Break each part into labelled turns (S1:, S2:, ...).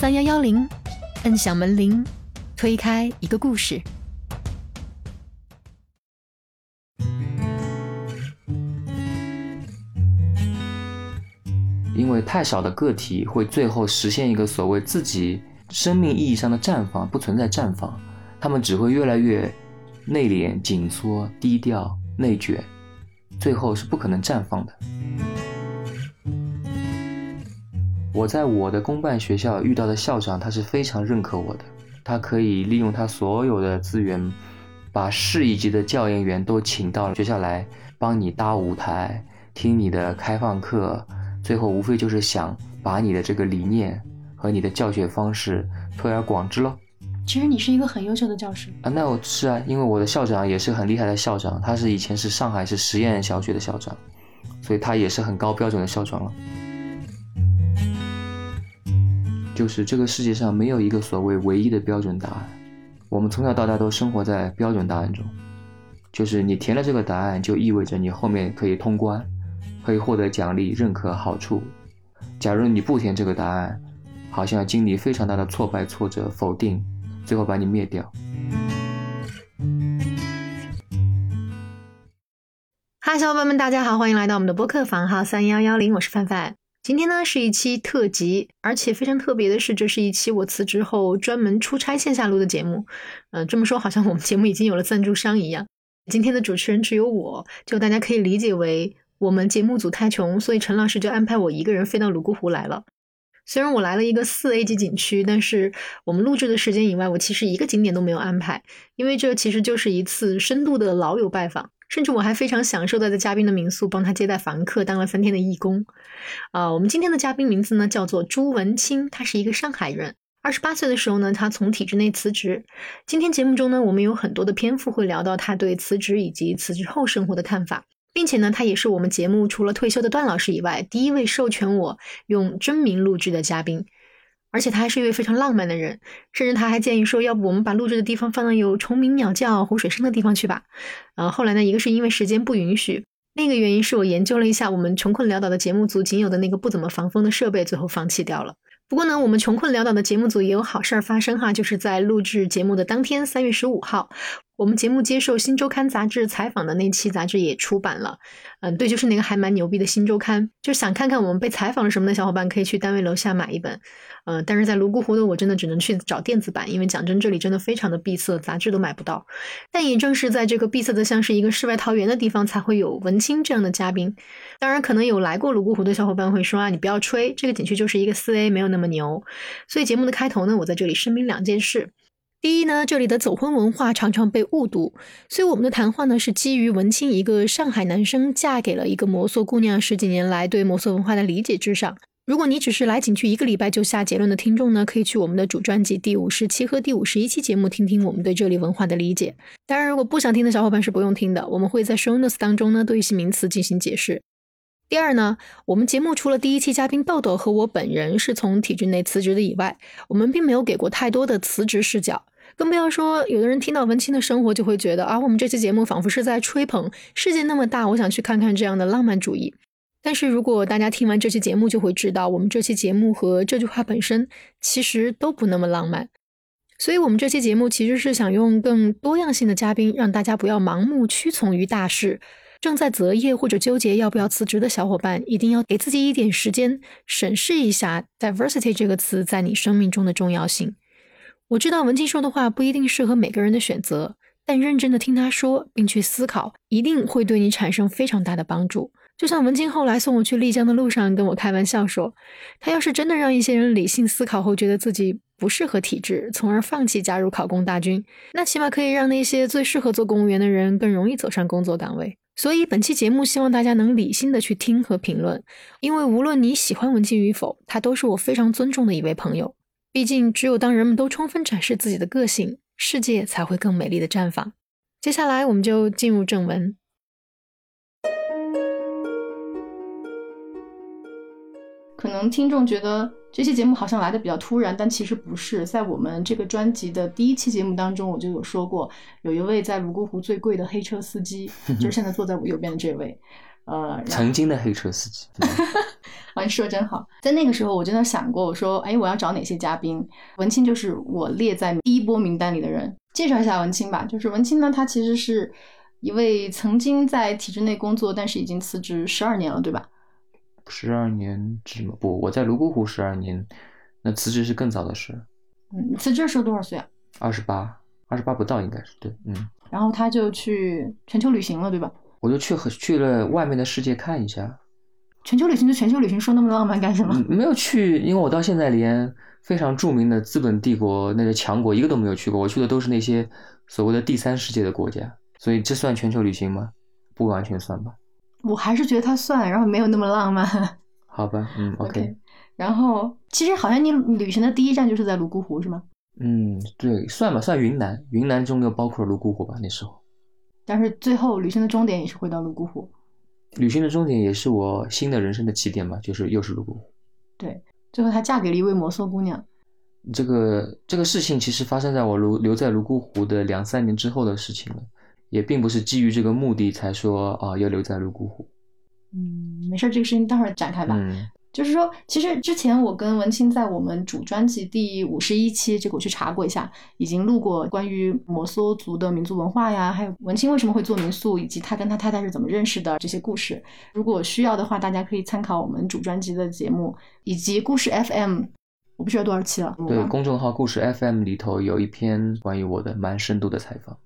S1: 三幺幺零，摁响门铃，推开一个故事。
S2: 因为太少的个体会最后实现一个所谓自己生命意义上的绽放，不存在绽放，他们只会越来越内敛、紧缩、低调、内卷，最后是不可能绽放的。我在我的公办学校遇到的校长，他是非常认可我的，他可以利用他所有的资源，把市一级的教研员都请到学校来帮你搭舞台，听你的开放课。最后无非就是想把你的这个理念和你的教学方式推而广之喽。
S1: 其实你是一个很优秀的教师
S2: 啊，那我是啊，因为我的校长也是很厉害的校长，他是以前是上海市实验小学的校长，所以他也是很高标准的校长了。就是这个世界上没有一个所谓唯一的标准答案，我们从小到大都生活在标准答案中，就是你填了这个答案，就意味着你后面可以通关。可以获得奖励、认可、好处。假如你不填这个答案，好像经历非常大的挫败、挫折、否定，最后把你灭掉。
S1: 嗨，小伙伴们，大家好，欢迎来到我们的播客房号三幺幺零，我是范范。今天呢是一期特辑，而且非常特别的是，这是一期我辞职后专门出差线下录的节目。嗯，这么说好像我们节目已经有了赞助商一样。今天的主持人只有我，就大家可以理解为。我们节目组太穷，所以陈老师就安排我一个人飞到泸沽湖来了。虽然我来了一个四 A 级景区，但是我们录制的时间以外，我其实一个景点都没有安排，因为这其实就是一次深度的老友拜访。甚至我还非常享受的在嘉宾的民宿帮他接待房客，当了三天的义工。啊，我们今天的嘉宾名字呢叫做朱文清，他是一个上海人。二十八岁的时候呢，他从体制内辞职。今天节目中呢，我们有很多的篇幅会聊到他对辞职以及辞职后生活的看法。并且呢，他也是我们节目除了退休的段老师以外，第一位授权我用真名录制的嘉宾。而且他还是一位非常浪漫的人，甚至他还建议说，要不我们把录制的地方放到有虫鸣鸟叫、湖水声的地方去吧。呃，后来呢，一个是因为时间不允许，另一个原因是我研究了一下我们穷困潦倒的节目组仅有的那个不怎么防风的设备，最后放弃掉了。不过呢，我们穷困潦倒的节目组也有好事儿发生哈，就是在录制节目的当天，三月十五号，我们节目接受《新周刊》杂志采访的那期杂志也出版了。嗯，对，就是那个还蛮牛逼的《新周刊》，就想看看我们被采访了什么的小伙伴，可以去单位楼下买一本。嗯，但是在泸沽湖的我真的只能去找电子版，因为讲真，这里真的非常的闭塞，杂志都买不到。但也正是在这个闭塞的像是一个世外桃源的地方，才会有文青这样的嘉宾。当然，可能有来过泸沽湖的小伙伴会说啊，你不要吹，这个景区就是一个四 A，没有那么牛。所以节目的开头呢，我在这里声明两件事：第一呢，这里的走婚文化常常被误读，所以我们的谈话呢是基于文青一个上海男生嫁给了一个摩梭姑娘十几年来对摩梭文化的理解之上。如果你只是来景区一个礼拜就下结论的听众呢，可以去我们的主专辑第五十七和第五十一期节目听听我们对这里文化的理解。当然，如果不想听的小伙伴是不用听的，我们会在 show notes 当中呢对一些名词进行解释。第二呢，我们节目除了第一期嘉宾豆豆和我本人是从体制内辞职的以外，我们并没有给过太多的辞职视角，更不要说有的人听到文青的生活就会觉得啊，我们这期节目仿佛是在吹捧世界那么大，我想去看看这样的浪漫主义。但是如果大家听完这期节目，就会知道我们这期节目和这句话本身其实都不那么浪漫。所以，我们这期节目其实是想用更多样性的嘉宾，让大家不要盲目屈从于大势。正在择业或者纠结要不要辞职的小伙伴，一定要给自己一点时间，审视一下 “diversity” 这个词在你生命中的重要性。我知道文静说的话不一定适合每个人的选择，但认真的听他说，并去思考，一定会对你产生非常大的帮助。就像文静后来送我去丽江的路上跟我开玩笑说，他要是真的让一些人理性思考后觉得自己不适合体制，从而放弃加入考公大军，那起码可以让那些最适合做公务员的人更容易走上工作岗位。所以本期节目希望大家能理性的去听和评论，因为无论你喜欢文静与否，他都是我非常尊重的一位朋友。毕竟只有当人们都充分展示自己的个性，世界才会更美丽的绽放。接下来我们就进入正文。
S3: 可能听众觉得这期节目好像来的比较突然，但其实不是。在我们这个专辑的第一期节目当中，我就有说过，有一位在泸沽湖最贵的黑车司机，就是现在坐在我右边的这位。呃，
S2: 曾经的黑车司机。
S1: 啊，你说的真好。在那个时候，我真的想过，我说，哎，我要找哪些嘉宾？文清就是我列在第一波名单里的人。介绍一下文清吧，就是文清呢，他其实是一位曾经在体制内工作，但是已经辞职十二年了，对吧？
S2: 十二年制吗？不，我在泸沽湖十二年，那辞职是更早的事。
S1: 嗯，辞职的时候多少岁啊？
S2: 二十八，二十八不到应该是对，嗯。
S1: 然后他就去全球旅行了，对吧？
S2: 我就去和去了外面的世界看一下。
S1: 全球旅行就全球旅行，说那么浪漫干什么？
S2: 没有去，因为我到现在连非常著名的资本帝国那些强国一个都没有去过，我去的都是那些所谓的第三世界的国家，所以这算全球旅行吗？不完全算吧。
S1: 我还是觉得它算，然后没有那么浪漫。
S2: 好吧，嗯，OK。
S1: 然后其实好像你旅行的第一站就是在泸沽湖，是吗？
S2: 嗯，对，算吧，算云南，云南中又包括了泸沽湖吧，那时候。
S1: 但是最后旅行的终点也是回到泸沽湖。
S2: 旅行的终点也是我新的人生的起点嘛，就是又是泸沽湖。
S1: 对，最后她嫁给了一位摩梭姑娘。
S2: 这个这个事情其实发生在我留留在泸沽湖的两三年之后的事情了，也并不是基于这个目的才说啊要留在泸沽湖。
S1: 嗯，没事，这个事情待会儿展开吧。
S2: 嗯。
S1: 就是说，其实之前我跟文清在我们主专辑第五十一期，这个我去查过一下，已经录过关于摩梭族的民族文化呀，还有文清为什么会做民宿，以及他跟他太太是怎么认识的这些故事。如果需要的话，大家可以参考我们主专辑的节目，以及故事 FM，我不知道多少期了。
S2: 对，公众号故事 FM 里头有一篇关于我的蛮深度的采访。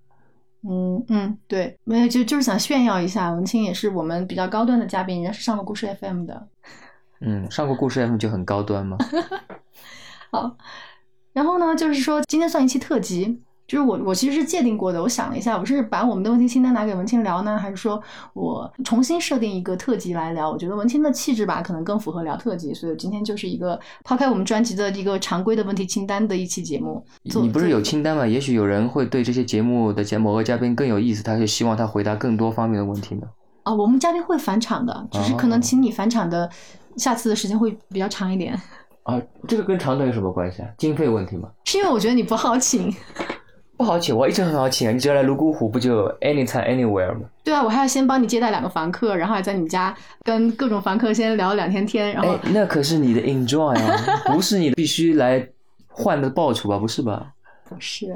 S1: 嗯嗯，对，没有就就是想炫耀一下，文清也是我们比较高端的嘉宾，人家是上过故事 FM 的。
S2: 嗯，上过故事 FM 就很高端吗？
S1: 好，然后呢，就是说今天算一期特辑，就是我我其实是界定过的。我想了一下，我是把我们的问题清单拿给文青聊呢，还是说我重新设定一个特辑来聊？我觉得文青的气质吧，可能更符合聊特辑，所以今天就是一个抛开我们专辑的一个常规的问题清单的一期节目。
S2: 你不是有清单吗？也许有人会对这些节目的节目和嘉宾更有意思，他就希望他回答更多方面的问题呢。
S1: 啊，我们嘉宾会返场的，只是可能请你返场的。下次的时间会比较长一点
S2: 啊，这个跟长短有什么关系啊？经费问题吗？
S1: 是因为我觉得你不好请，
S2: 不好请，我一直很好请啊！你只要来泸沽湖，不就 anytime anywhere 吗？
S1: 对啊，我还要先帮你接待两个房客，然后还在你们家跟各种房客先聊两天天，然后
S2: 那可是你的 enjoy 啊，不是你必须来换的报酬吧？不是吧？
S1: 不是，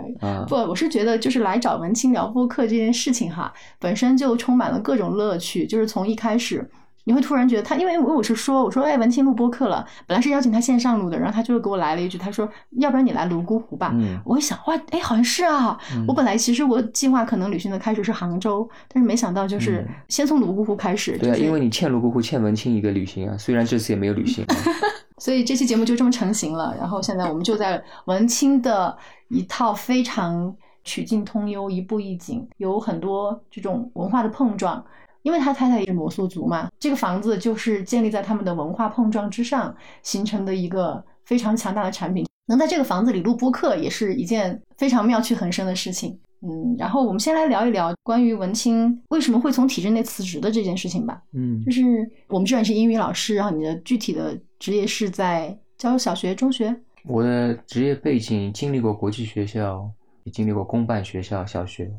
S1: 不，我是觉得就是来找文青聊播客这件事情哈，本身就充满了各种乐趣，就是从一开始。你会突然觉得他，因为我我是说，我说哎，文清录播客了，本来是邀请他线上录的，然后他就给我来了一句，他说要不然你来泸沽湖吧。嗯，我一想哇，哎，好像是啊。我本来其实我计划可能旅行的开始是杭州，但是没想到就是先从泸沽湖开始。
S2: 对啊，因为你欠泸沽湖，欠文清一个旅行啊，虽然这次也没有旅行。
S1: 所以这期节目就这么成型了。然后现在我们就在文清的一套非常曲径通幽、一步一景，有很多这种文化的碰撞。因为他太太也是摩梭族嘛，这个房子就是建立在他们的文化碰撞之上形成的一个非常强大的产品。能在这个房子里录播客，也是一件非常妙趣横生的事情。嗯，然后我们先来聊一聊关于文清为什么会从体制内辞职的这件事情吧。
S2: 嗯，
S1: 就是我们知道你是英语老师，然后你的具体的职业是在教小学、中学。
S2: 我的职业背景经历过国际学校，也经历过公办学校、小学，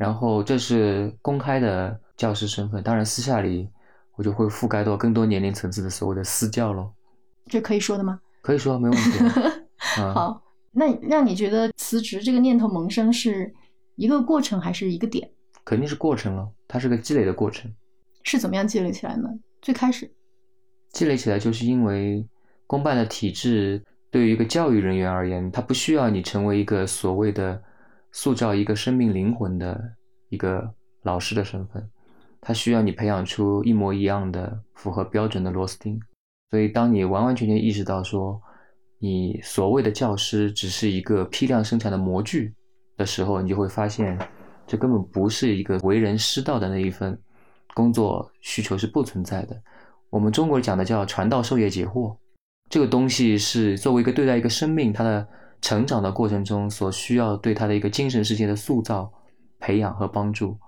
S2: 然后这是公开的。教师身份，当然私下里我就会覆盖到更多年龄层次的所谓的私教喽。
S1: 这可以说的吗？
S2: 可以说，没问题。
S1: 好，那让你觉得辞职这个念头萌生是一个过程还是一个点？
S2: 肯定是过程了，它是个积累的过程。
S1: 是怎么样积累起来呢？最开始
S2: 积累起来，就是因为公办的体制对于一个教育人员而言，他不需要你成为一个所谓的塑造一个生命灵魂的一个老师的身份。他需要你培养出一模一样的、符合标准的螺丝钉，所以当你完完全全意识到说，你所谓的教师只是一个批量生产的模具的时候，你就会发现，这根本不是一个为人师道的那一份工作需求是不存在的。我们中国讲的叫传道授业解惑，这个东西是作为一个对待一个生命它的成长的过程中所需要对他的一个精神世界的塑造、培养和帮助。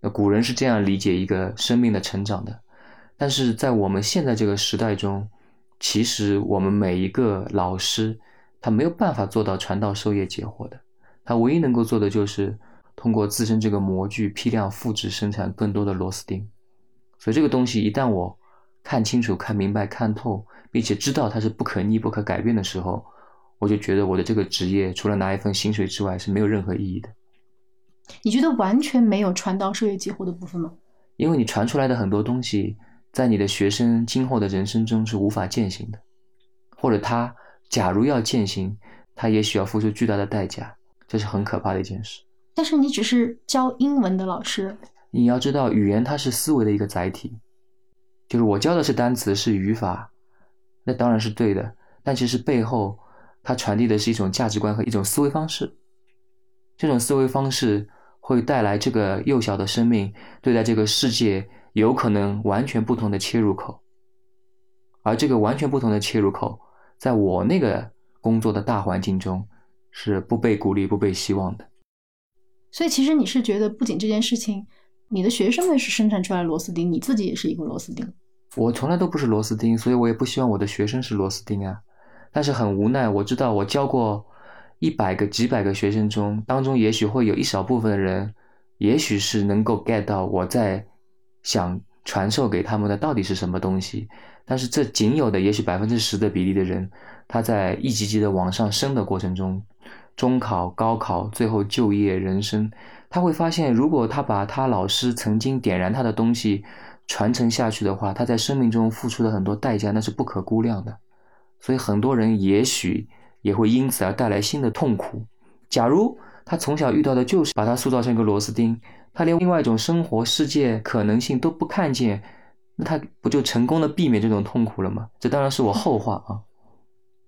S2: 那古人是这样理解一个生命的成长的，但是在我们现在这个时代中，其实我们每一个老师，他没有办法做到传道授业解惑的，他唯一能够做的就是通过自身这个模具批量复制生产更多的螺丝钉。所以这个东西一旦我看清楚、看明白、看透，并且知道它是不可逆、不可改变的时候，我就觉得我的这个职业除了拿一份薪水之外是没有任何意义的。
S1: 你觉得完全没有传道授业解惑的部分吗？
S2: 因为你传出来的很多东西，在你的学生今后的人生中是无法践行的，或者他假如要践行，他也许要付出巨大的代价，这是很可怕的一件事。
S1: 但是你只是教英文的老师，
S2: 你要知道，语言它是思维的一个载体，就是我教的是单词是语法，那当然是对的，但其实背后它传递的是一种价值观和一种思维方式，这种思维方式会带来这个幼小的生命对待这个世界有可能完全不同的切入口，而这个完全不同的切入口，在我那个工作的大环境中是不被鼓励、不被希望的。
S1: 所以其实你是觉得，不仅这件事情，你的学生们是生产出来螺丝钉，你自己也是一个螺丝钉。
S2: 我从来都不是螺丝钉，所以我也不希望我的学生是螺丝钉啊。但是很无奈，我知道我教过一百个、几百个学生中，当中也许会有一少部分的人，也许是能够 get 到我在想传授给他们的到底是什么东西。但是这仅有的也许百分之十的比例的人，他在一级级的往上升的过程中。中考、高考，最后就业、人生，他会发现，如果他把他老师曾经点燃他的东西传承下去的话，他在生命中付出的很多代价，那是不可估量的。所以很多人也许也会因此而带来新的痛苦。假如他从小遇到的就是把他塑造成一个螺丝钉，他连另外一种生活世界可能性都不看见，那他不就成功的避免这种痛苦了吗？这当然是我后话啊。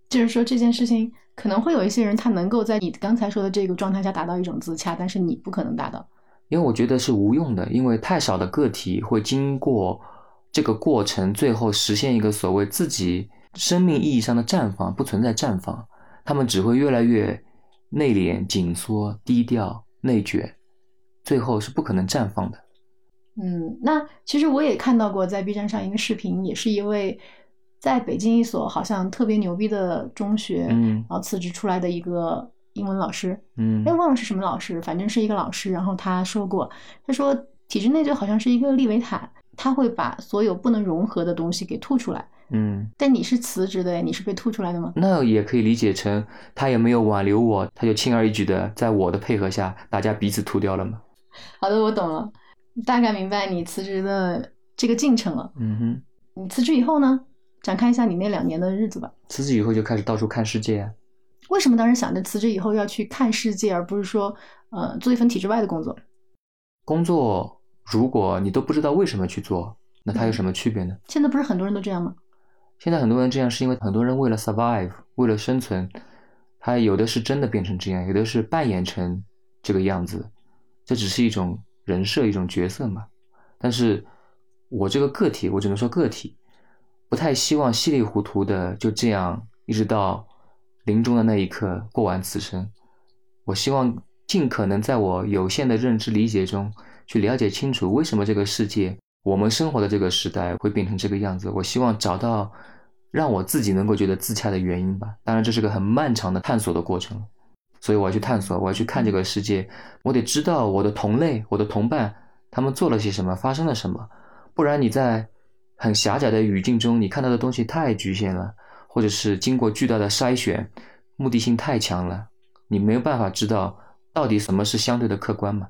S1: 就是说这件事情。可能会有一些人，他能够在你刚才说的这个状态下达到一种自洽，但是你不可能达到，
S2: 因为我觉得是无用的，因为太少的个体会经过这个过程，最后实现一个所谓自己生命意义上的绽放，不存在绽放，他们只会越来越内敛、紧缩、低调、内卷，最后是不可能绽放的。
S1: 嗯，那其实我也看到过在 B 站上一个视频，也是一位。在北京一所好像特别牛逼的中学，
S2: 嗯，
S1: 然后辞职出来的一个英文老师，
S2: 嗯，
S1: 哎，忘了是什么老师，反正是一个老师。然后他说过，他说体制内就好像是一个利维坦，他会把所有不能融合的东西给吐出来。
S2: 嗯，
S1: 但你是辞职的，你是被吐出来的吗？
S2: 那也可以理解成他也没有挽留我，他就轻而易举的在我的配合下，大家彼此吐掉了吗？
S1: 好的，我懂了，大概明白你辞职的这个进程了。
S2: 嗯哼，
S1: 你辞职以后呢？展开一下你那两年的日子吧。
S2: 辞职以后就开始到处看世界。
S1: 为什么当时想着辞职以后要去看世界，而不是说，呃，做一份体制外的工作？
S2: 工作，如果你都不知道为什么去做，那它有什么区别呢？
S1: 现在不是很多人都这样吗？
S2: 现在很多人这样是因为很多人为了 survive，为了生存，他有的是真的变成这样，有的是扮演成这个样子，这只是一种人设，一种角色嘛。但是我这个个体，我只能说个体。不太希望稀里糊涂的就这样一直到临终的那一刻过完此生。我希望尽可能在我有限的认知理解中去了解清楚为什么这个世界、我们生活的这个时代会变成这个样子。我希望找到让我自己能够觉得自洽的原因吧。当然，这是个很漫长的探索的过程，所以我要去探索，我要去看这个世界。我得知道我的同类、我的同伴他们做了些什么，发生了什么，不然你在。很狭窄的语境中，你看到的东西太局限了，或者是经过巨大的筛选，目的性太强了，你没有办法知道到底什么是相对的客观嘛？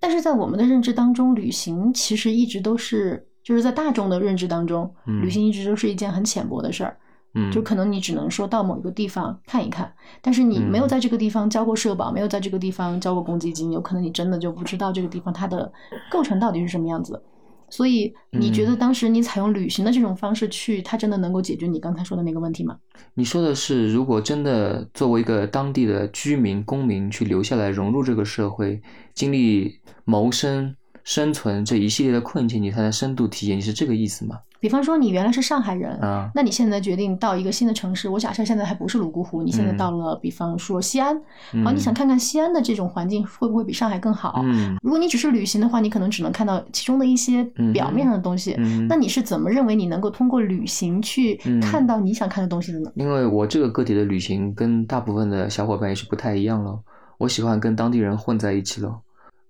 S1: 但是在我们的认知当中，旅行其实一直都是，就是在大众的认知当中，旅行一直都是一件很浅薄的事儿。
S2: 嗯，
S1: 就可能你只能说到某一个地方看一看，但是你没有在这个地方交过社保，没有在这个地方交过公积金，有可能你真的就不知道这个地方它的构成到底是什么样子。所以你觉得当时你采用旅行的这种方式去，它真的能够解决你刚才说的那个问题吗？
S2: 你说的是，如果真的作为一个当地的居民、公民去留下来融入这个社会，经历谋生、生存这一系列的困境，你才能深度体验，你是这个意思吗？
S1: 比方说，你原来是上海人
S2: 啊，
S1: 那你现在决定到一个新的城市，我假设现在还不是泸沽湖，你现在到了，比方说西安，好，你想看看西安的这种环境会不会比上海更好？
S2: 嗯，
S1: 如果你只是旅行的话，你可能只能看到其中的一些表面上的东西。那你是怎么认为你能够通过旅行去看到你想看的东西的呢？
S2: 因为我这个个体的旅行跟大部分的小伙伴也是不太一样喽，我喜欢跟当地人混在一起喽，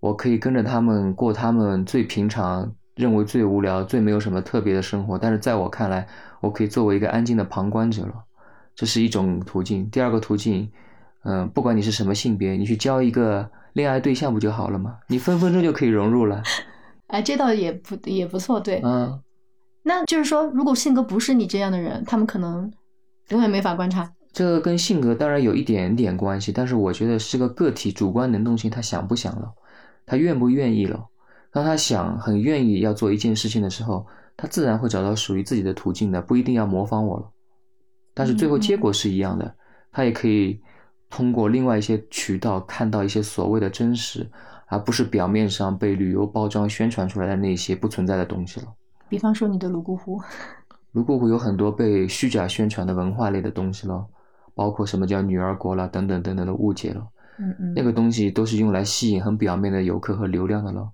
S2: 我可以跟着他们过他们最平常。认为最无聊、最没有什么特别的生活，但是在我看来，我可以作为一个安静的旁观者了，这是一种途径。第二个途径，嗯、不管你是什么性别，你去交一个恋爱对象不就好了吗？你分分钟就可以融入了。
S1: 哎，这倒也不也不错，对。
S2: 嗯，
S1: 那就是说，如果性格不是你这样的人，他们可能永远没法观察。
S2: 这个跟性格当然有一点点关系，但是我觉得是个个体主观能动性，他想不想了，他愿不愿意了。当他想很愿意要做一件事情的时候，他自然会找到属于自己的途径的，不一定要模仿我了。但是最后结果是一样的，他也可以通过另外一些渠道看到一些所谓的真实，而不是表面上被旅游包装宣传出来的那些不存在的东西了。
S1: 比方说你的泸沽湖，
S2: 泸沽湖有很多被虚假宣传的文化类的东西了，包括什么叫女儿国了等等等等的误解了。
S1: 嗯嗯
S2: 那个东西都是用来吸引很表面的游客和流量的咯。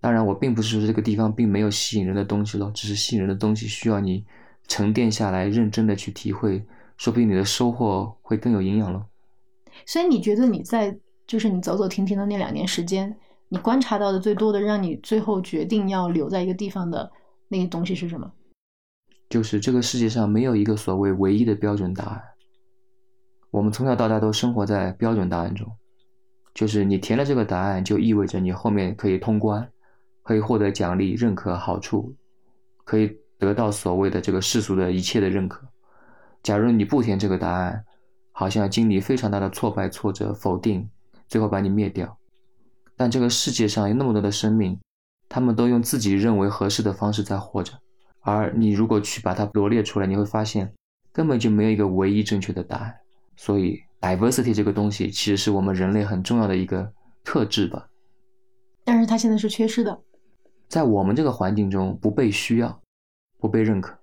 S2: 当然，我并不是说这个地方并没有吸引人的东西咯，只是吸引人的东西需要你沉淀下来，认真的去体会，说不定你的收获会更有营养咯。
S1: 所以你觉得你在就是你走走停停的那两年时间，你观察到的最多的，让你最后决定要留在一个地方的那个东西是什么？
S2: 就是这个世界上没有一个所谓唯一的标准答案。我们从小到大都生活在标准答案中，就是你填了这个答案，就意味着你后面可以通关，可以获得奖励、认可、好处，可以得到所谓的这个世俗的一切的认可。假如你不填这个答案，好像经历非常大的挫败、挫折、否定，最后把你灭掉。但这个世界上有那么多的生命，他们都用自己认为合适的方式在活着。而你如果去把它罗列出来，你会发现根本就没有一个唯一正确的答案。所以，diversity 这个东西其实是我们人类很重要的一个特质吧，
S1: 但是它现在是缺失的。
S2: 在我们这个环境中不被需要，不被认可。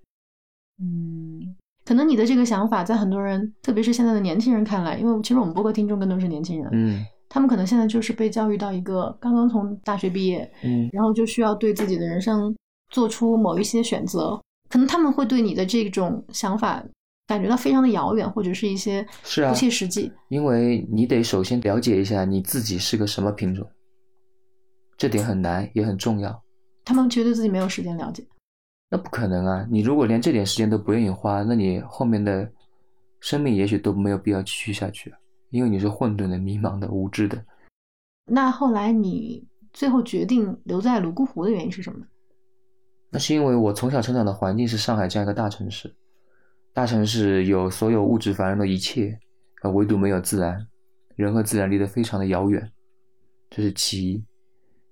S1: 嗯，可能你的这个想法在很多人，特别是现在的年轻人看来，因为其实我们播客听众更多是年轻人，
S2: 嗯
S1: 他们可能现在就是被教育到一个刚刚从大学毕业，
S2: 嗯
S1: 然后就需要对自己的人生做出某一些选择，可能他们会对你的这种想法感觉到非常的遥远，或者是一些
S2: 是啊
S1: 不切实际。
S2: 因为你得首先了解一下你自己是个什么品种，这点很难也很重要。
S1: 他们觉得自己没有时间了解。
S2: 那不可能啊！你如果连这点时间都不愿意花，那你后面的生命也许都没有必要继续下去，因为你是混沌的、迷茫的、无知的。
S1: 那后来你最后决定留在泸沽湖的原因是什么呢？
S2: 那是因为我从小成长的环境是上海这样一个大城市，大城市有所有物质繁荣的一切，呃，唯独没有自然，人和自然离得非常的遥远，这是其一。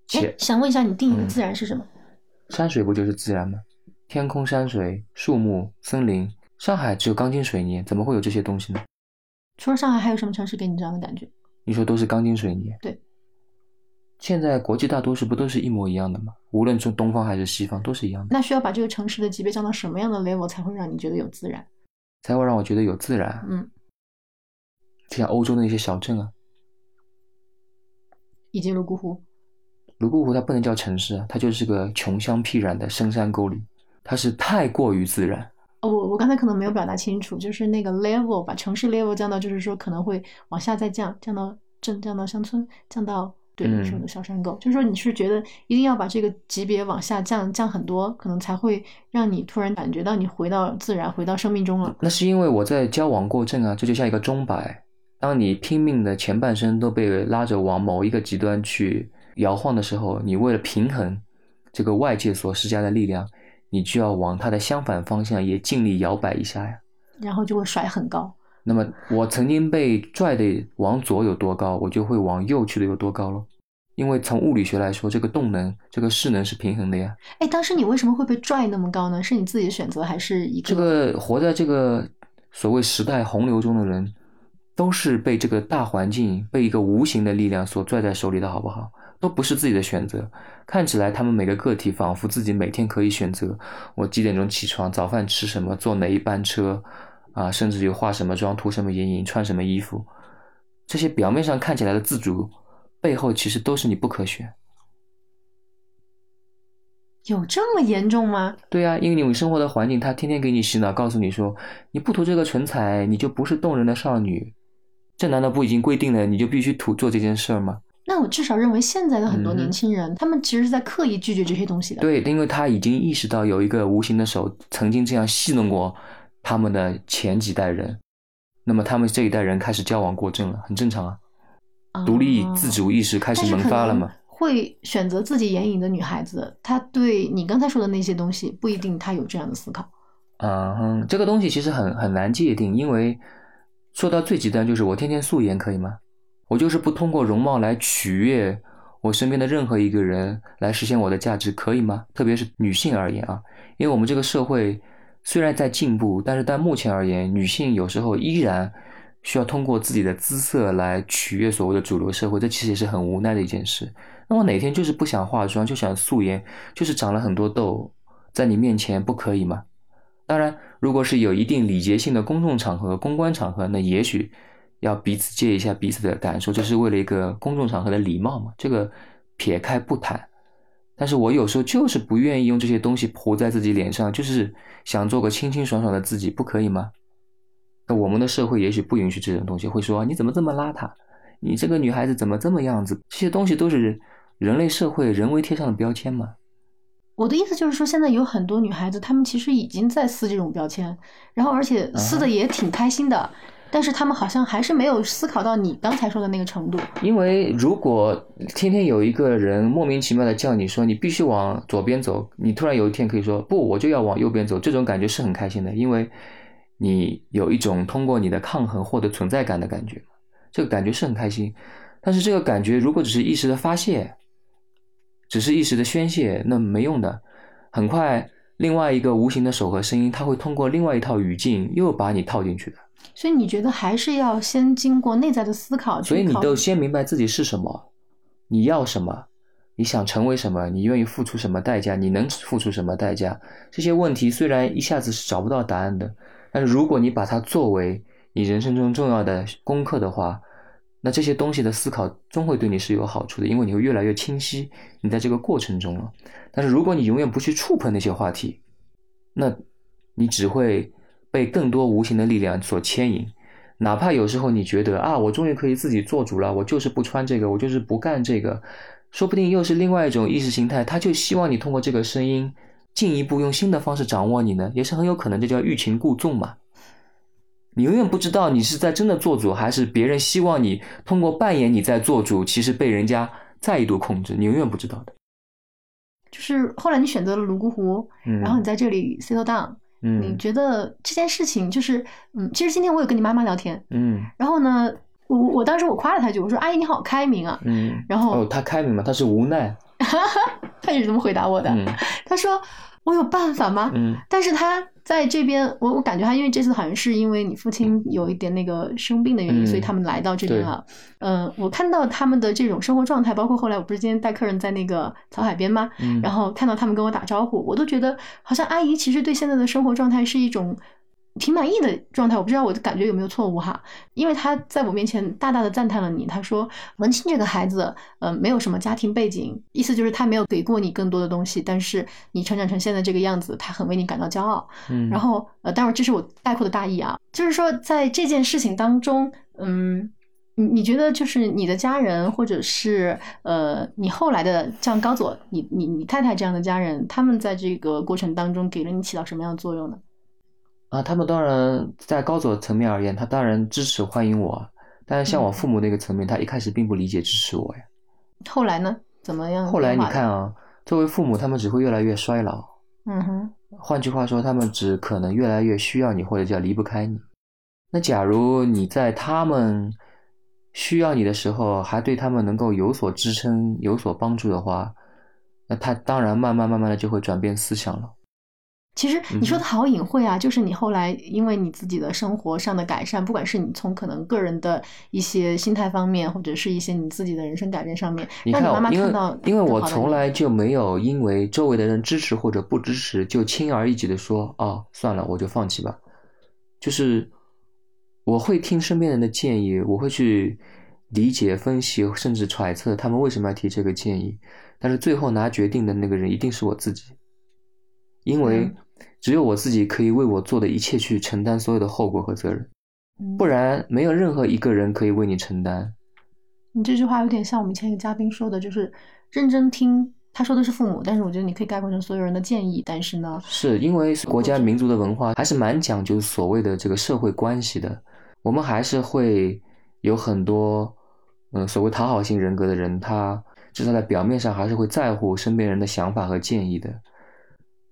S2: 其
S1: 哎，想问一下，你定义的
S2: 嗯
S1: 自然是什么？
S2: 山水不就是自然吗？天空、山水、树木、森林，上海只有钢筋水泥，怎么会有这些东西呢？
S1: 除了上海，还有什么城市给你这样的感觉？
S2: 你说都是钢筋水泥？
S1: 对。
S2: 现在国际大都市不都是一模一样的吗？无论从东方还是西方，都是一样的，
S1: 那需要把这个城市的级别降到什么样的 level 才会让你觉得有自然？
S2: 才会让我觉得有自然。
S1: 嗯，
S2: 就像欧洲的那些小镇啊，
S1: 以及泸沽湖。
S2: 泸沽湖它不能叫城市啊，它就是个穷乡僻壤的深山沟里，它是太过于自然。
S1: 哦，我我刚才可能没有表达清楚，就是那个 level 把城市 level 降到，就是说可能会往下再降，降到镇，降到乡村，降到对你说的小山沟。就是说你是觉得一定要把这个级别往下降，降很多，可能才会让你突然感觉到你回到自然，回到生命中了。
S2: 那是因为我在交往过正啊，这就像一个钟摆，当你拼命的前半生都被拉着往某一个极端去摇晃的时候，你为了平衡这个外界所施加的力量，你就要往它的相反方向也尽力摇摆一下呀。
S1: 然后就会甩很高。
S2: 那么我曾经被拽的往左有多高，我就会往右去的有多高咯。因为从物理学来说，这个动能、这个势能是平衡的呀。
S1: 哎，当时你为什么会被拽那么高呢？是你自己的选择，还是一个
S2: 这个活在这个所谓时代洪流中的人，都是被这个大环境、被一个无形的力量所拽在手里的，好不好？都不是自己的选择。看起来他们每个个体仿佛自己每天可以选择我几点钟起床，早饭吃什么，坐哪一班车，啊，甚至于化什么妆、涂什么眼影、穿什么衣服。这些表面上看起来的自主，背后其实都是你不科学。
S1: 有这么严重吗？
S2: 对啊，因为你们生活的环境，他天天给你洗脑，告诉你说你不涂这个唇彩，你就不是动人的少女。这难道不已经规定了，你就必须涂做这件事儿吗？
S1: 那我至少认为现在的很多年轻人，他们其实是在刻意拒绝这些东西的。
S2: 对，因为他已经意识到有一个无形的手曾经这样戏弄过他们的前几代人，那么他们这一代人开始矫枉过正了，很正常啊。
S1: 啊
S2: 独立自主意识开始萌发了吗？
S1: 会选择自己眼影的女孩子，她对你刚才说的那些东西不一定她有这样的思考。
S2: 嗯哼，这个东西其实很很难界定，因为说到最极端就是我天天素颜可以吗？我就是不通过容貌来取悦我身边的任何一个人来实现我的价值，可以吗？特别是女性而言啊，因为我们这个社会虽然在进步，但是在目前而言，女性有时候依然需要通过自己的姿色来取悦所谓的主流社会，这其实也是很无奈的一件事。那我哪天就是不想化妆，就想素颜，就是长了很多痘，在你面前不可以吗？当然，如果是有一定礼节性的公众场合、公关场合，那也许要彼此借一下彼此的感受，这是为了一个公众场合的礼貌嘛。这个撇开不谈。但是我有时候就是不愿意用这些东西扑在自己脸上，就是想做个清清爽爽的自己，不可以吗？那我们的社会也许不允许这种东西，会说你怎么这么邋遢，你这个女孩子怎么这么样子？这些东西都是人类社会人为贴上的标签嘛。
S1: 我的意思就是说，现在有很多女孩子，她们其实已经在撕这种标签，然后而且撕的也挺开心的，但是她们好像还是没有思考到你刚才说的那个程度。
S2: 因为如果天天有一个人莫名其妙的叫你说你必须往左边走，你突然有一天可以说不，我就要往右边走，这种感觉是很开心的，因为你有一种通过你的抗衡获得存在感的感觉，这个感觉是很开心。但是这个感觉如果只是一时的发泄，只是一时的宣泄，那没用的。很快，另外一个无形的手和声音，它会通过另外一套语境又把你套进去的。
S1: 所以你觉得还是要先经过内在的思考
S2: 所以你都先明白自己是什么，你要什么，你想成为什么，你愿意付出什么代价，你能付出什么代价？这些问题虽然一下子是找不到答案的，但是如果你把它作为你人生中重要的功课的话，那这些东西的思考终会对你是有好处的，因为你会越来越清晰你在这个过程中了。但是如果你永远不去触碰那些话题，那你只会被更多无形的力量所牵引。哪怕有时候你觉得啊，我终于可以自己做主了，我就是不穿这个，我就是不干这个，说不定又是另外一种意识形态，他就希望你通过这个声音进一步用新的方式掌握你呢，也是很有可能，这叫欲擒故纵嘛。你永远不知道你是在真的做主，还是别人希望你通过扮演你在做主，其实被人家再一度控制，你永远不知道的。
S1: 就是后来你选择了泸沽湖，
S2: 嗯，
S1: 然后你在这里 settle down，、嗯。你
S2: 嗯
S1: 觉得这件事情就是，嗯，其实今天我有跟你妈妈聊天，
S2: 嗯。
S1: 然后呢，我我当时我夸了她一句，我说阿姨你好开明啊，
S2: 嗯，
S1: 然后
S2: 哦，她开明嘛，她是无奈，
S1: 她也是这么回答我的，
S2: 嗯
S1: 她说我有办法吗？
S2: 嗯
S1: 但是他在这边，我我感觉他因为这次好像是因为你父亲有一点那个生病的原因，
S2: 嗯
S1: 所以他们来到这边了。嗯、我看到他们的这种生活状态，包括后来我不是今天带客人在那个草海边吗？
S2: 嗯，
S1: 然后看到他们跟我打招呼，我都觉得好像阿姨其实对现在的生活状态是一种挺满意的状态。我不知道我的感觉有没有错误哈，因为他在我面前大大的赞叹了你，他说文清这个孩子，呃，没有什么家庭背景，意思就是他没有给过你更多的东西，但是你成长成现在这个样子，他很为你感到骄傲。
S2: 嗯，
S1: 然后呃，当然这是我概括的大意啊，就是说在这件事情当中，嗯，你你觉得就是你的家人，或者是呃你后来的像高佐，你你你太太这样的家人，他们在这个过程当中给了你起到什么样的作用呢？
S2: 啊，他们当然在高佐层面而言，他当然支持欢迎我，但是像我父母那个层面，他一开始并不理解支持我呀。
S1: 后来呢？怎么样？
S2: 后来你看，啊，作为父母，他们只会越来越衰老。
S1: 嗯哼，
S2: 换句话说，他们只可能越来越需要你，或者叫离不开你。那假如你在他们需要你的时候，还对他们能够有所支撑、有所帮助的话，那他当然慢慢慢慢的就会转变思想了。
S1: 其实你说
S2: 嗯
S1: 的好隐晦啊，就是你后来因为你自己的生活上的改善，不管是你从可能个人的一些心态方面，或者是一些你自己的人生改变上面，
S2: 你看，
S1: 让你妈妈看到
S2: 因为我从来就没有因为周围的人支持或者不支持，就轻而易举的说哦算了，我就放弃吧。就是我会听身边人的建议，我会去理解、分析，甚至揣测他们为什么要提这个建议。但是最后拿决定的那个人一定是我自己，因为
S1: 嗯
S2: 只有我自己可以为我做的一切去承担所有的后果和责任。
S1: 嗯
S2: 不然没有任何一个人可以为你承担。
S1: 你这句话有点像我们前一个嘉宾说的，就是认真听。他说的是父母，但是我觉得你可以概括成所有人的建议。但是呢，
S2: 是因为国家民族的文化还是蛮讲究所谓的这个社会关系的。我们还是会有很多，嗯，所谓讨好型人格的人，他至少在表面上还是会在乎身边人的想法和建议的。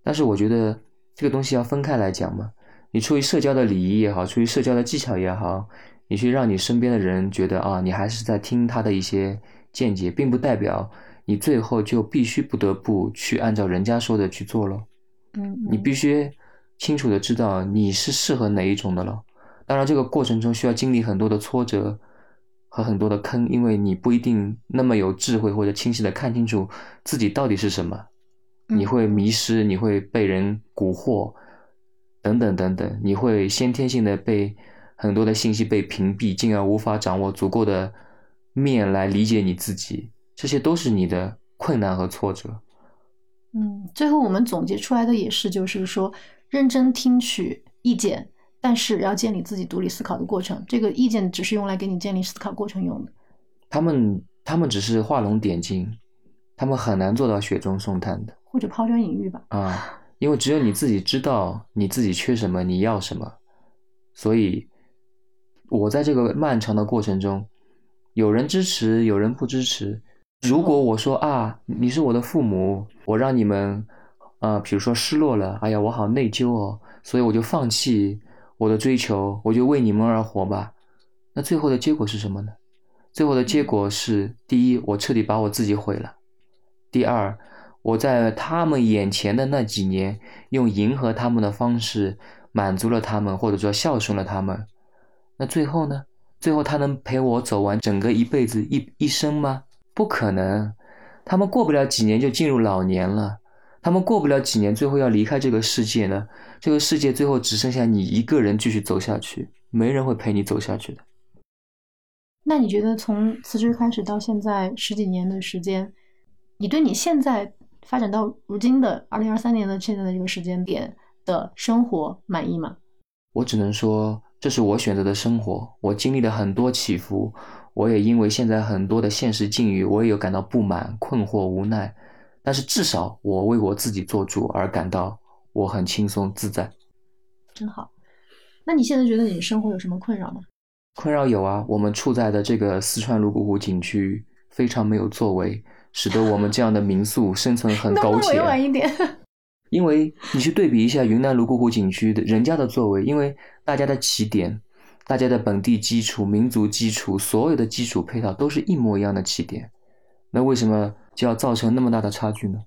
S2: 但是我觉得这个东西要分开来讲嘛。你出于社交的礼仪也好，出于社交的技巧也好，你去让你身边的人觉得啊，你还是在听他的一些见解，并不代表。你最后就必须不得不去按照人家说的去做了，
S1: 嗯，
S2: 你必须清楚的知道你是适合哪一种的了。当然，这个过程中需要经历很多的挫折和很多的坑，因为你不一定那么有智慧或者清晰的看清楚自己到底是什么，你会迷失，你会被人蛊惑，等等等等，你会先天性的被很多的信息被屏蔽，进而无法掌握足够的面来理解你自己。这些都是你的困难和挫折。
S1: 嗯，最后我们总结出来的也是，就是说认真听取意见，但是要建立自己独立思考的过程。这个意见只是用来给你建立思考过程用的。
S2: 他们他们只是画龙点睛，他们很难做到雪中送炭的，
S1: 或者抛砖引玉吧。
S2: 啊，因为只有你自己知道你自己缺什么，你要什么。所以，我在这个漫长的过程中，有人支持，有人不支持。如果我说啊，你是我的父母，我让你们，啊，比如说失落了，哎呀，我好内疚哦，所以我就放弃我的追求，我就为你们而活吧。那最后的结果是什么呢？最后的结果是：第一，我彻底把我自己毁了；第二，我在他们眼前的那几年，用迎合他们的方式满足了他们，或者说孝顺了他们。那最后呢？最后他能陪我走完整个一辈子一一生吗？不可能，他们过不了几年就进入老年了，他们过不了几年，最后要离开这个世界呢。这个世界最后只剩下你一个人继续走下去，没人会陪你走下去的。
S1: 那你觉得从辞职开始到现在十几年的时间，你对你现在发展到如今的二零二三年的现在的这个时间点的生活满意吗？
S2: 我只能说，这是我选择的生活，我经历了很多起伏。我也因为现在很多的现实境遇，我也有感到不满、困惑、无奈，但是至少我为我自己做主而感到我很轻松自在，
S1: 真好。那你现在觉得你的生活有什么困扰吗？
S2: 困扰有啊，我们处在的这个四川泸沽湖景区非常没有作为，使得我们这样的民宿生存很苟且。
S1: 委婉一点。
S2: 因为你去对比一下云南泸沽湖景区的人家的作为，因为大家的起点。大家的本地基础、民族基础，所有的基础配套都是一模一样的起点，那为什么就要造成那么大的差距呢？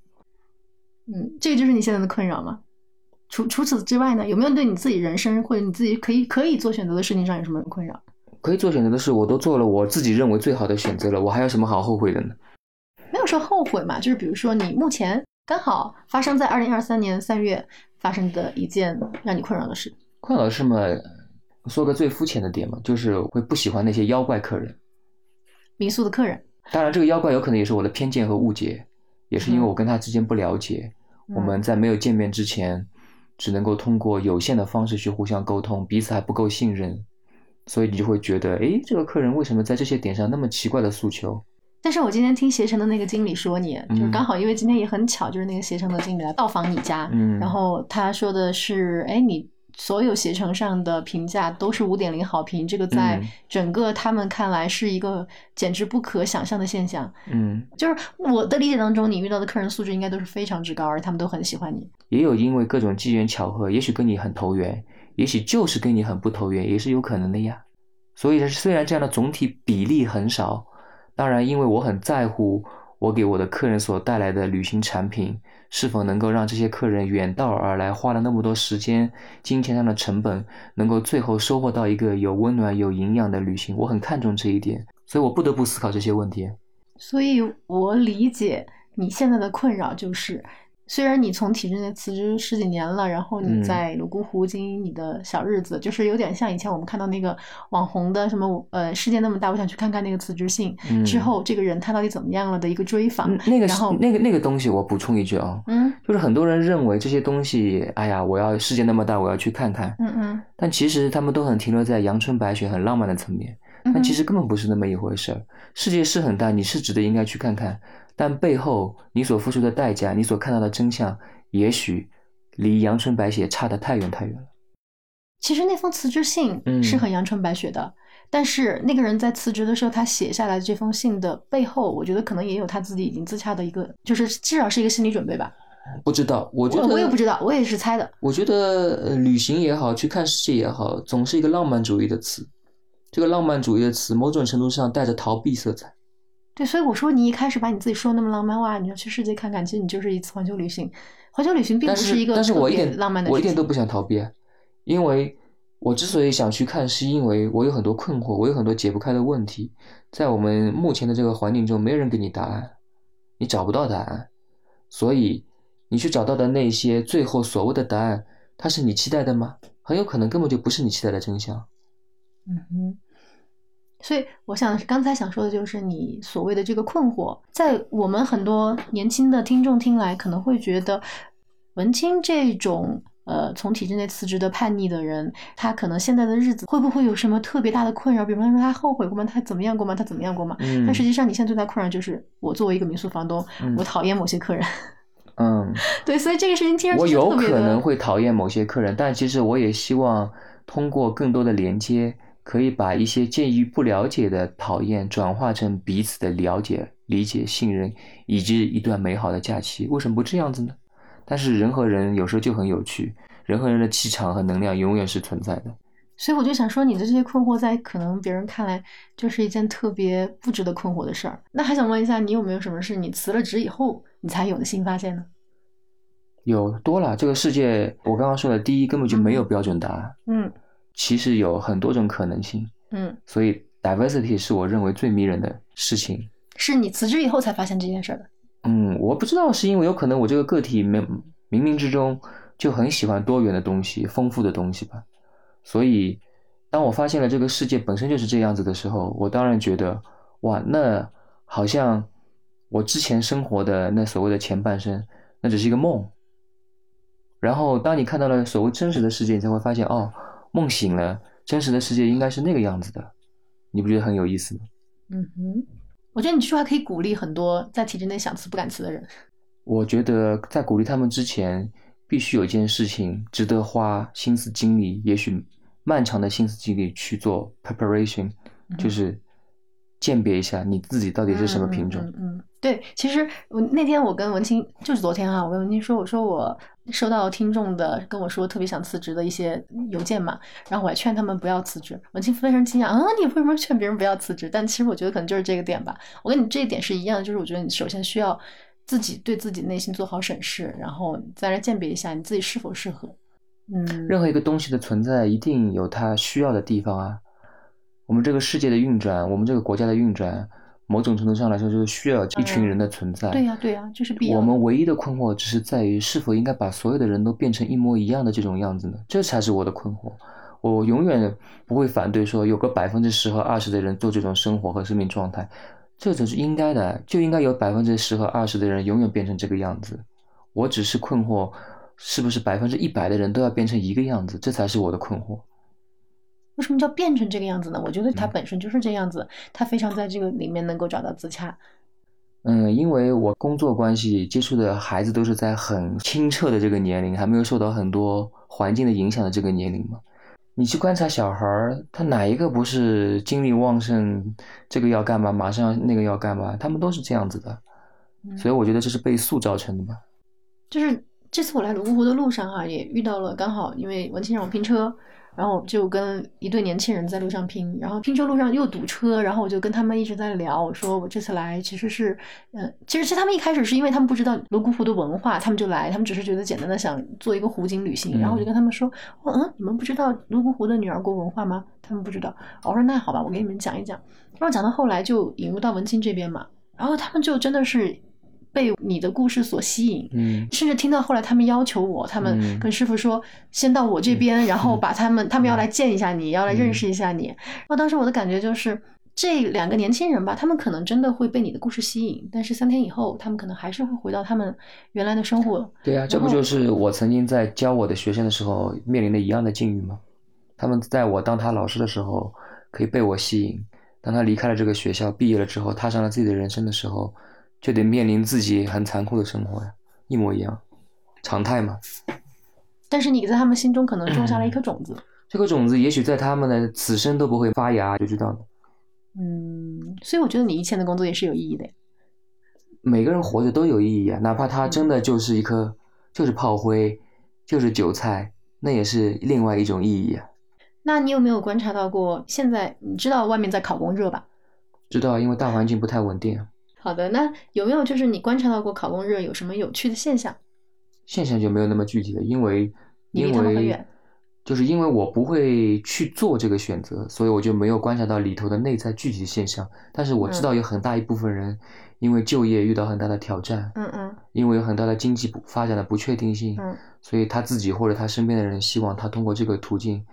S1: 嗯，这个就是你现在的困扰吗？除除此之外呢，有没有对你自己人生或者你自己可以可以做选择的事情上有什么困扰？
S2: 可以做选择的事，我都做了我自己认为最好的选择了，我还有什么好后悔的呢？
S1: 没有说后悔嘛，就是比如说你目前刚好发生在二零二三年三月发生的一件让你困扰的事。
S2: 困扰的事嘛。说个最肤浅的点嘛，就是会不喜欢那些妖怪客人，
S1: 民宿的客人。
S2: 当然，这个妖怪有可能也是我的偏见和误解，也是因为我跟他之间不了解。我们在没有见面之前，只能够通过有限的方式去互相沟通，彼此还不够信任，所以你就会觉得，哎，这个客人为什么在这些点上那么奇怪的诉求？
S1: 但是我今天听携程的那个经理说，你就是刚好因为今天也很巧，就是那个携程的经理来到访你家，
S2: 嗯，
S1: 然后他说的是，哎，你。所有携程上的评价都是五点零好评，这个在整个他们看来是一个简直不可想象的现象。
S2: 嗯，
S1: 就是我的理解当中，你遇到的客人素质应该都是非常之高，而他们都很喜欢你。
S2: 也有因为各种机缘巧合，也许跟你很投缘，也许就是跟你很不投缘，也是有可能的呀。所以虽然这样的总体比例很少，当然因为我很在乎我给我的客人所带来的旅行产品。是否能够让这些客人远道而来，花了那么多时间、金钱上的成本，能够最后收获到一个有温暖、有营养的旅行？我很看重这一点，所以我不得不思考这些问题。
S1: 所以我理解你现在的困扰就是。虽然你从体制内辞职十几年了，然后你在泸沽湖经营你的小日子，就是有点像以前我们看到那个网红的什么呃世界那么大，我想去看看那个辞职信之后这个人他到底怎么样了的一个追访。
S2: 那个
S1: 然后
S2: 那个那个东西我补充一句啊，
S1: 嗯，
S2: 就是很多人认为这些东西，哎呀，我要世界那么大，我要去看看，
S1: 嗯嗯，
S2: 但其实他们都很停留在阳春白雪、很浪漫的层面。但其实根本不是那么一回事儿。世界是很大，你是值得应该去看看，但背后你所付出的代价，你所看到的真相，也许离阳春白雪差得太远太远了。
S1: 其实那封辞职信
S2: 嗯
S1: 是很阳春白雪的，但是那个人在辞职的时候，他写下来这封信的背后，我觉得可能也有他自己已经自洽的一个，就是至少是一个心理准备吧。
S2: 不知道，我觉
S1: 我
S2: 得
S1: 我也不知道，我也是猜的。
S2: 我觉得呃旅行也好，去看世界也好，总是一个浪漫主义的词。这个浪漫主义的词，某种程度上带着逃避色彩。
S1: 对，所以我说你一开始把你自己说那么浪漫哇，你要去世界看看，其实你就是一次环球旅行。环球旅行并不
S2: 是
S1: 一个
S2: 但是我一点
S1: 浪漫的
S2: 我一点都不想逃避，啊，因为我之所以想去看，是因为我有很多困惑，我有很多解不开的问题，在我们目前的这个环境中，没有人给你答案，你找不到答案，所以你去找到的那些最后所谓的答案，它是你期待的吗？很有可能根本就不是你期待的真相。
S1: 嗯哼，所以我想刚才想说的就是你所谓的这个困惑，在我们很多年轻的听众听来，可能会觉得文青这种呃从体制内辞职的叛逆的人，他可能现在的日子会不会有什么特别大的困扰？比方说他后悔过吗？他怎么样过吗？他怎么样过吗？
S2: 嗯
S1: 但实际上你现在最大困扰就是我作为一个民宿房东，
S2: 嗯
S1: 我讨厌某些客人。
S2: 嗯，
S1: 对，所以这个事情听上去
S2: 我有可能会讨厌某些客人，但其实我也希望通过更多的连接，可以把一些介于不了解的讨厌转化成彼此的了解、理解、信任，以及一段美好的假期。为什么不这样子呢？但是人和人有时候就很有趣，人和人的气场和能量永远是存在的。
S1: 所以我就想说，你的这些困惑，在可能别人看来就是一件特别不值得困惑的事儿。那还想问一下，你有没有什么是你辞了职以后你才有的新发现呢？
S2: 有多了，这个世界，我刚刚说的，第一根本就没有标准答案，
S1: 嗯
S2: 其实有很多种可能性，
S1: 嗯，
S2: 所以 diversity 是我认为最迷人的事情。
S1: 是你辞职以后才发现这件事儿的。
S2: 嗯，我不知道是因为有可能我这个个体冥冥冥之中就很喜欢多元的东西、丰富的东西吧，所以当我发现了这个世界本身就是这样子的时候，我当然觉得哇，那好像我之前生活的那所谓的前半生，那只是一个梦。然后当你看到了所谓真实的世界，你才会发现哦，梦醒了，真实的世界应该是那个样子的，你不觉得很有意思吗？
S1: 嗯哼，我觉得你这句话可以鼓励很多在体制内想辞不敢辞的人。
S2: 我觉得在鼓励他们之前，必须有一件事情值得花心思精力，也许漫长的心思精力去做 preparation，、
S1: 嗯
S2: 就是鉴别一下你自己到底是什么品种。
S1: 嗯嗯嗯对，其实我那天我跟文清，就是昨天啊，我跟文清说，我说我收到听众的跟我说特别想辞职的一些邮件嘛，然后我还劝他们不要辞职。文清非常惊讶，啊，你为什么劝别人不要辞职？但其实我觉得可能就是这个点吧，我跟你这一点是一样的，就是我觉得你首先需要自己对自己内心做好审视，然后再来鉴别一下你自己是否适合。嗯，
S2: 任何一个东西的存在，一定有它需要的地方啊。我们这个世界的运转，我们这个国家的运转，某种程度上来说，就是需要一群人的存在。
S1: 对呀、对呀、这是必要。
S2: 我们唯一的困惑只是在于，是否应该把所有的人都变成一模一样的这种样子呢？这才是我的困惑。我永远不会反对说有个百分之十和二十的人做这种生活和生命状态，这只是应该的，就应该有百分之十和二十的人永远变成这个样子。我只是困惑，是不是百分之一百的人都要变成一个样子？这才是我的困惑。
S1: 为什么叫变成这个样子呢？我觉得它
S2: 嗯
S1: 本身就是这样子，他非常在这个里面能够找到自洽。
S2: 嗯，因为我工作关系接触的孩子都是在很清澈的这个年龄，还没有受到很多环境的影响的这个年龄嘛。你去观察小孩儿，他哪一个不是精力旺盛？这个要干嘛，马上那个要干嘛，他们都是这样子的。
S1: 嗯
S2: 所以我觉得这是被塑造成的吧。
S1: 就是这次我来泸沽湖的路上哈、也遇到了刚好因为文清让我拼车，然后就跟一对年轻人在路上拼，然后拼车路上又堵车，然后我就跟他们一直在聊，我说我这次来其实是，呃，其实其实他们一开始是因为他们不知道泸沽湖的文化，他们就来，他们只是觉得简单的想做一个湖景旅行，
S2: 嗯。
S1: 然后我就跟他们说，我嗯，你们不知道泸沽湖的女儿国文化吗？他们不知道，我说那好吧，我给你们讲一讲，然后讲到后来就引入到文青这边嘛，然后他们就真的是被你的故事所吸引，
S2: 嗯
S1: 甚至听到后来他们要求我，他们
S2: 嗯
S1: 跟师傅说，先到我这边，然后把他们，他们要来见一下你，要来认识一下你。然后当时我的感觉就是，这两个年轻人吧，他们可能真的会被你的故事吸引，但是三天以后，他们可能还是会回到他们原来的生活。
S2: 对啊，这不就是我曾经在教我的学生的时候面临的一样的境遇吗？他们在我当他老师的时候，可以被我吸引。当他离开了这个学校，毕业了之后，踏上了自己的人生的时候，就得面临自己很残酷的生活呀，一模一样，常态嘛。
S1: 但是你在他们心中可能种下了一颗种子。
S2: 这颗种子也许在他们的此生都不会发芽，就知道了。
S1: 嗯，所以我觉得你以前的工作也是有意义的。
S2: 每个人活着都有意义啊，哪怕他真的就是一颗，就是炮灰，就是韭菜，那也是另外一种意义啊。
S1: 那你有没有观察到过？现在你知道外面在考公热吧？
S2: 知道，因为大环境不太稳定。
S1: 好的，那有没有就是你观察到过考公热有什么有趣的现象？
S2: 现象就没有那么具体了，因为因为就是因为我不会去做这个选择，所以我就没有观察到里头的内在具体现象。但是我知道有很大一部分人因为就业遇到很大的挑战，
S1: 嗯嗯
S2: 因为有很大的经济不发展的不确定性，
S1: 嗯
S2: 所以他自己或者他身边的人希望他通过这个途径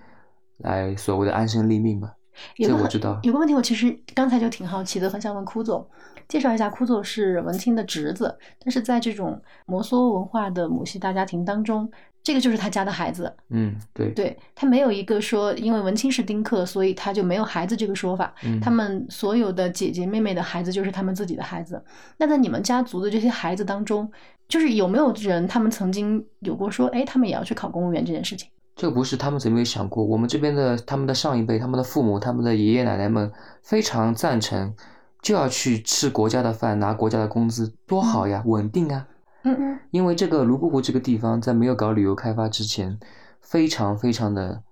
S2: 来所谓的安身立命吧。这我知道。
S1: 有个问题，我其实刚才就挺好奇的，很想问枯总介绍一下。库佐是文青的侄子，但是在这种摩梭文化的母系大家庭当中，这个就是他家的孩子。
S2: 嗯，对，
S1: 对他没有一个说，因为文青是丁克，所以他就没有孩子这个说法。
S2: 嗯
S1: 他们所有的姐姐妹妹的孩子就是他们自己的孩子。那在你们家族的这些孩子当中，就是有没有人他们曾经有过说，哎，他们也要去考公务员这件事情？
S2: 这个不是他们怎么有想过，我们这边的他们的上一辈、他们的父母、他们的爷爷奶奶们非常赞成，就要去吃国家的饭，拿国家的工资，多好呀，稳定啊。
S1: 嗯嗯
S2: 因为这个泸沽湖这个地方在没有搞旅游开发之前，非常非常的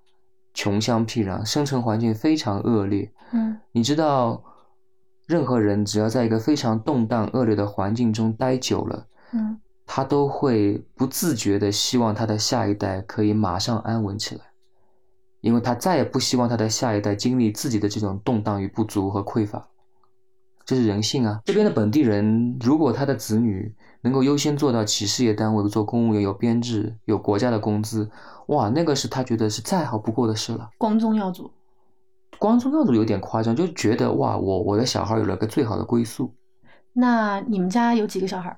S2: 穷乡僻壤，生存环境非常恶劣。
S1: 嗯
S2: 你知道，任何人只要在一个非常动荡恶劣的环境中待久了，
S1: 嗯
S2: 他都会不自觉的希望他的下一代可以马上安稳起来，因为他再也不希望他的下一代经历自己的这种动荡与不足和匮乏，这是人性啊。这边的本地人，如果他的子女能够优先做到企事业单位做公务员，有编制，有国家的工资，哇，那个是他觉得是再好不过的事了。
S1: 光宗耀祖。
S2: 光宗耀祖有点夸张，就觉得哇，我我的小孩有了个最好的归宿。
S1: 那你们家有几个小孩？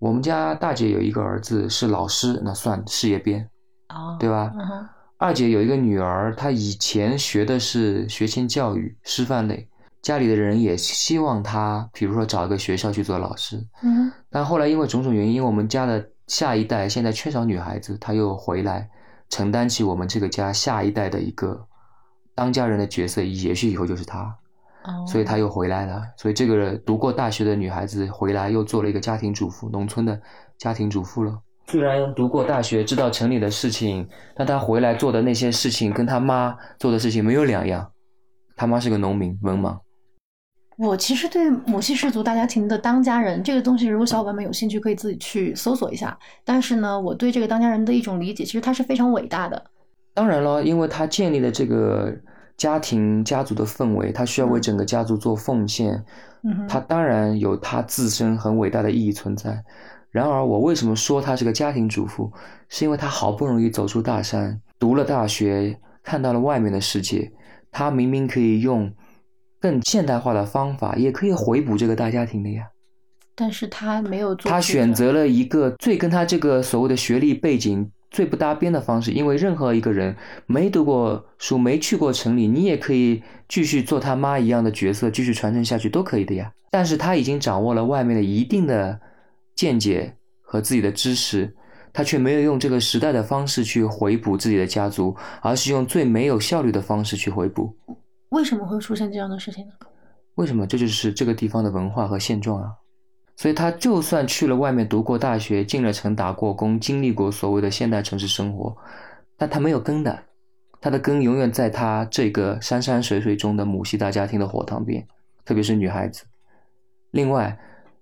S2: 我们家大姐有一个儿子是老师，那算事业编，
S1: 哦，
S2: 对吧？
S1: 嗯哼，
S2: 二姐有一个女儿，她以前学的是学前教育师范类，家里的人也希望他，比如说找一个学校去做老师。
S1: 嗯，
S2: 但后来因为种种原因，因为我们家的下一代现在缺少女孩子，他又回来承担起我们这个家下一代的一个当家人的角色，也许以后就是他。
S1: 哦，
S2: 所以他又回来了。所以这个读过大学的女孩子回来又做了一个家庭主妇，农村的家庭主妇了。虽然读过大学，知道城里的事情，但她回来做的那些事情跟她妈做的事情没有两样。他妈是个农民，文盲。
S1: 我其实对母系氏族大家庭的当家人这个东西，如果小伙伴们有兴趣，可以自己去搜索一下。但是呢，我对这个当家人的一种理解，其实他是非常伟大的。
S2: 当然了，因为他建立了这个家庭家族的氛围，他需要为整个家族做奉献，
S1: 嗯
S2: 他，当然有他自身很伟大的意义存在。然而，我为什么说他是个家庭主妇？是因为他好不容易走出大山，读了大学，看到了外面的世界，他明明可以用更现代化的方法，也可以回补这个大家庭的呀。
S1: 但是他没有做，
S2: 他选，择了一个最跟他这个所谓的学历背景最不搭边的方式，因为任何一个人没读过书、没去过城里，你也可以继续做他妈一样的角色，继续传承下去都可以的呀。但是他已经掌握了外面的一定的见解和自己的知识，他却没有用这个时代的方式去回补自己的家族，而是用最没有效率的方式去回补。
S1: 为什么会出现这样的事情呢？
S2: 为什么？这就是这个地方的文化和现状啊。所以他就算去了外面读过大学，进了城打过工，经历过所谓的现代城市生活，但他没有根的，他的根永远在他这个山山水水中的母系大家庭的火塘边，特别是女孩子。另外，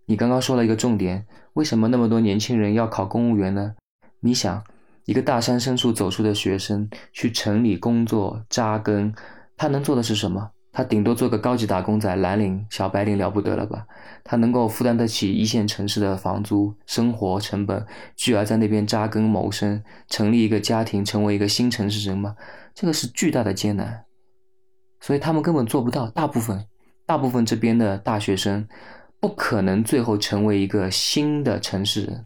S2: 你刚刚说了一个重点，为什么那么多年轻人要考公务员呢？你想，一个大山深处走出的学生去城里工作扎根，他能做的是什么？他顶多做个高级打工仔，蓝领、小白领了不得了吧？他能够负担得起一线城市的房租、生活成本，继而在那边扎根谋生，成立一个家庭，成为一个新城市人吗？这个是巨大的艰难，所以他们根本做不到。大部分，大部分这边的大学生不可能最后成为一个新的城市人。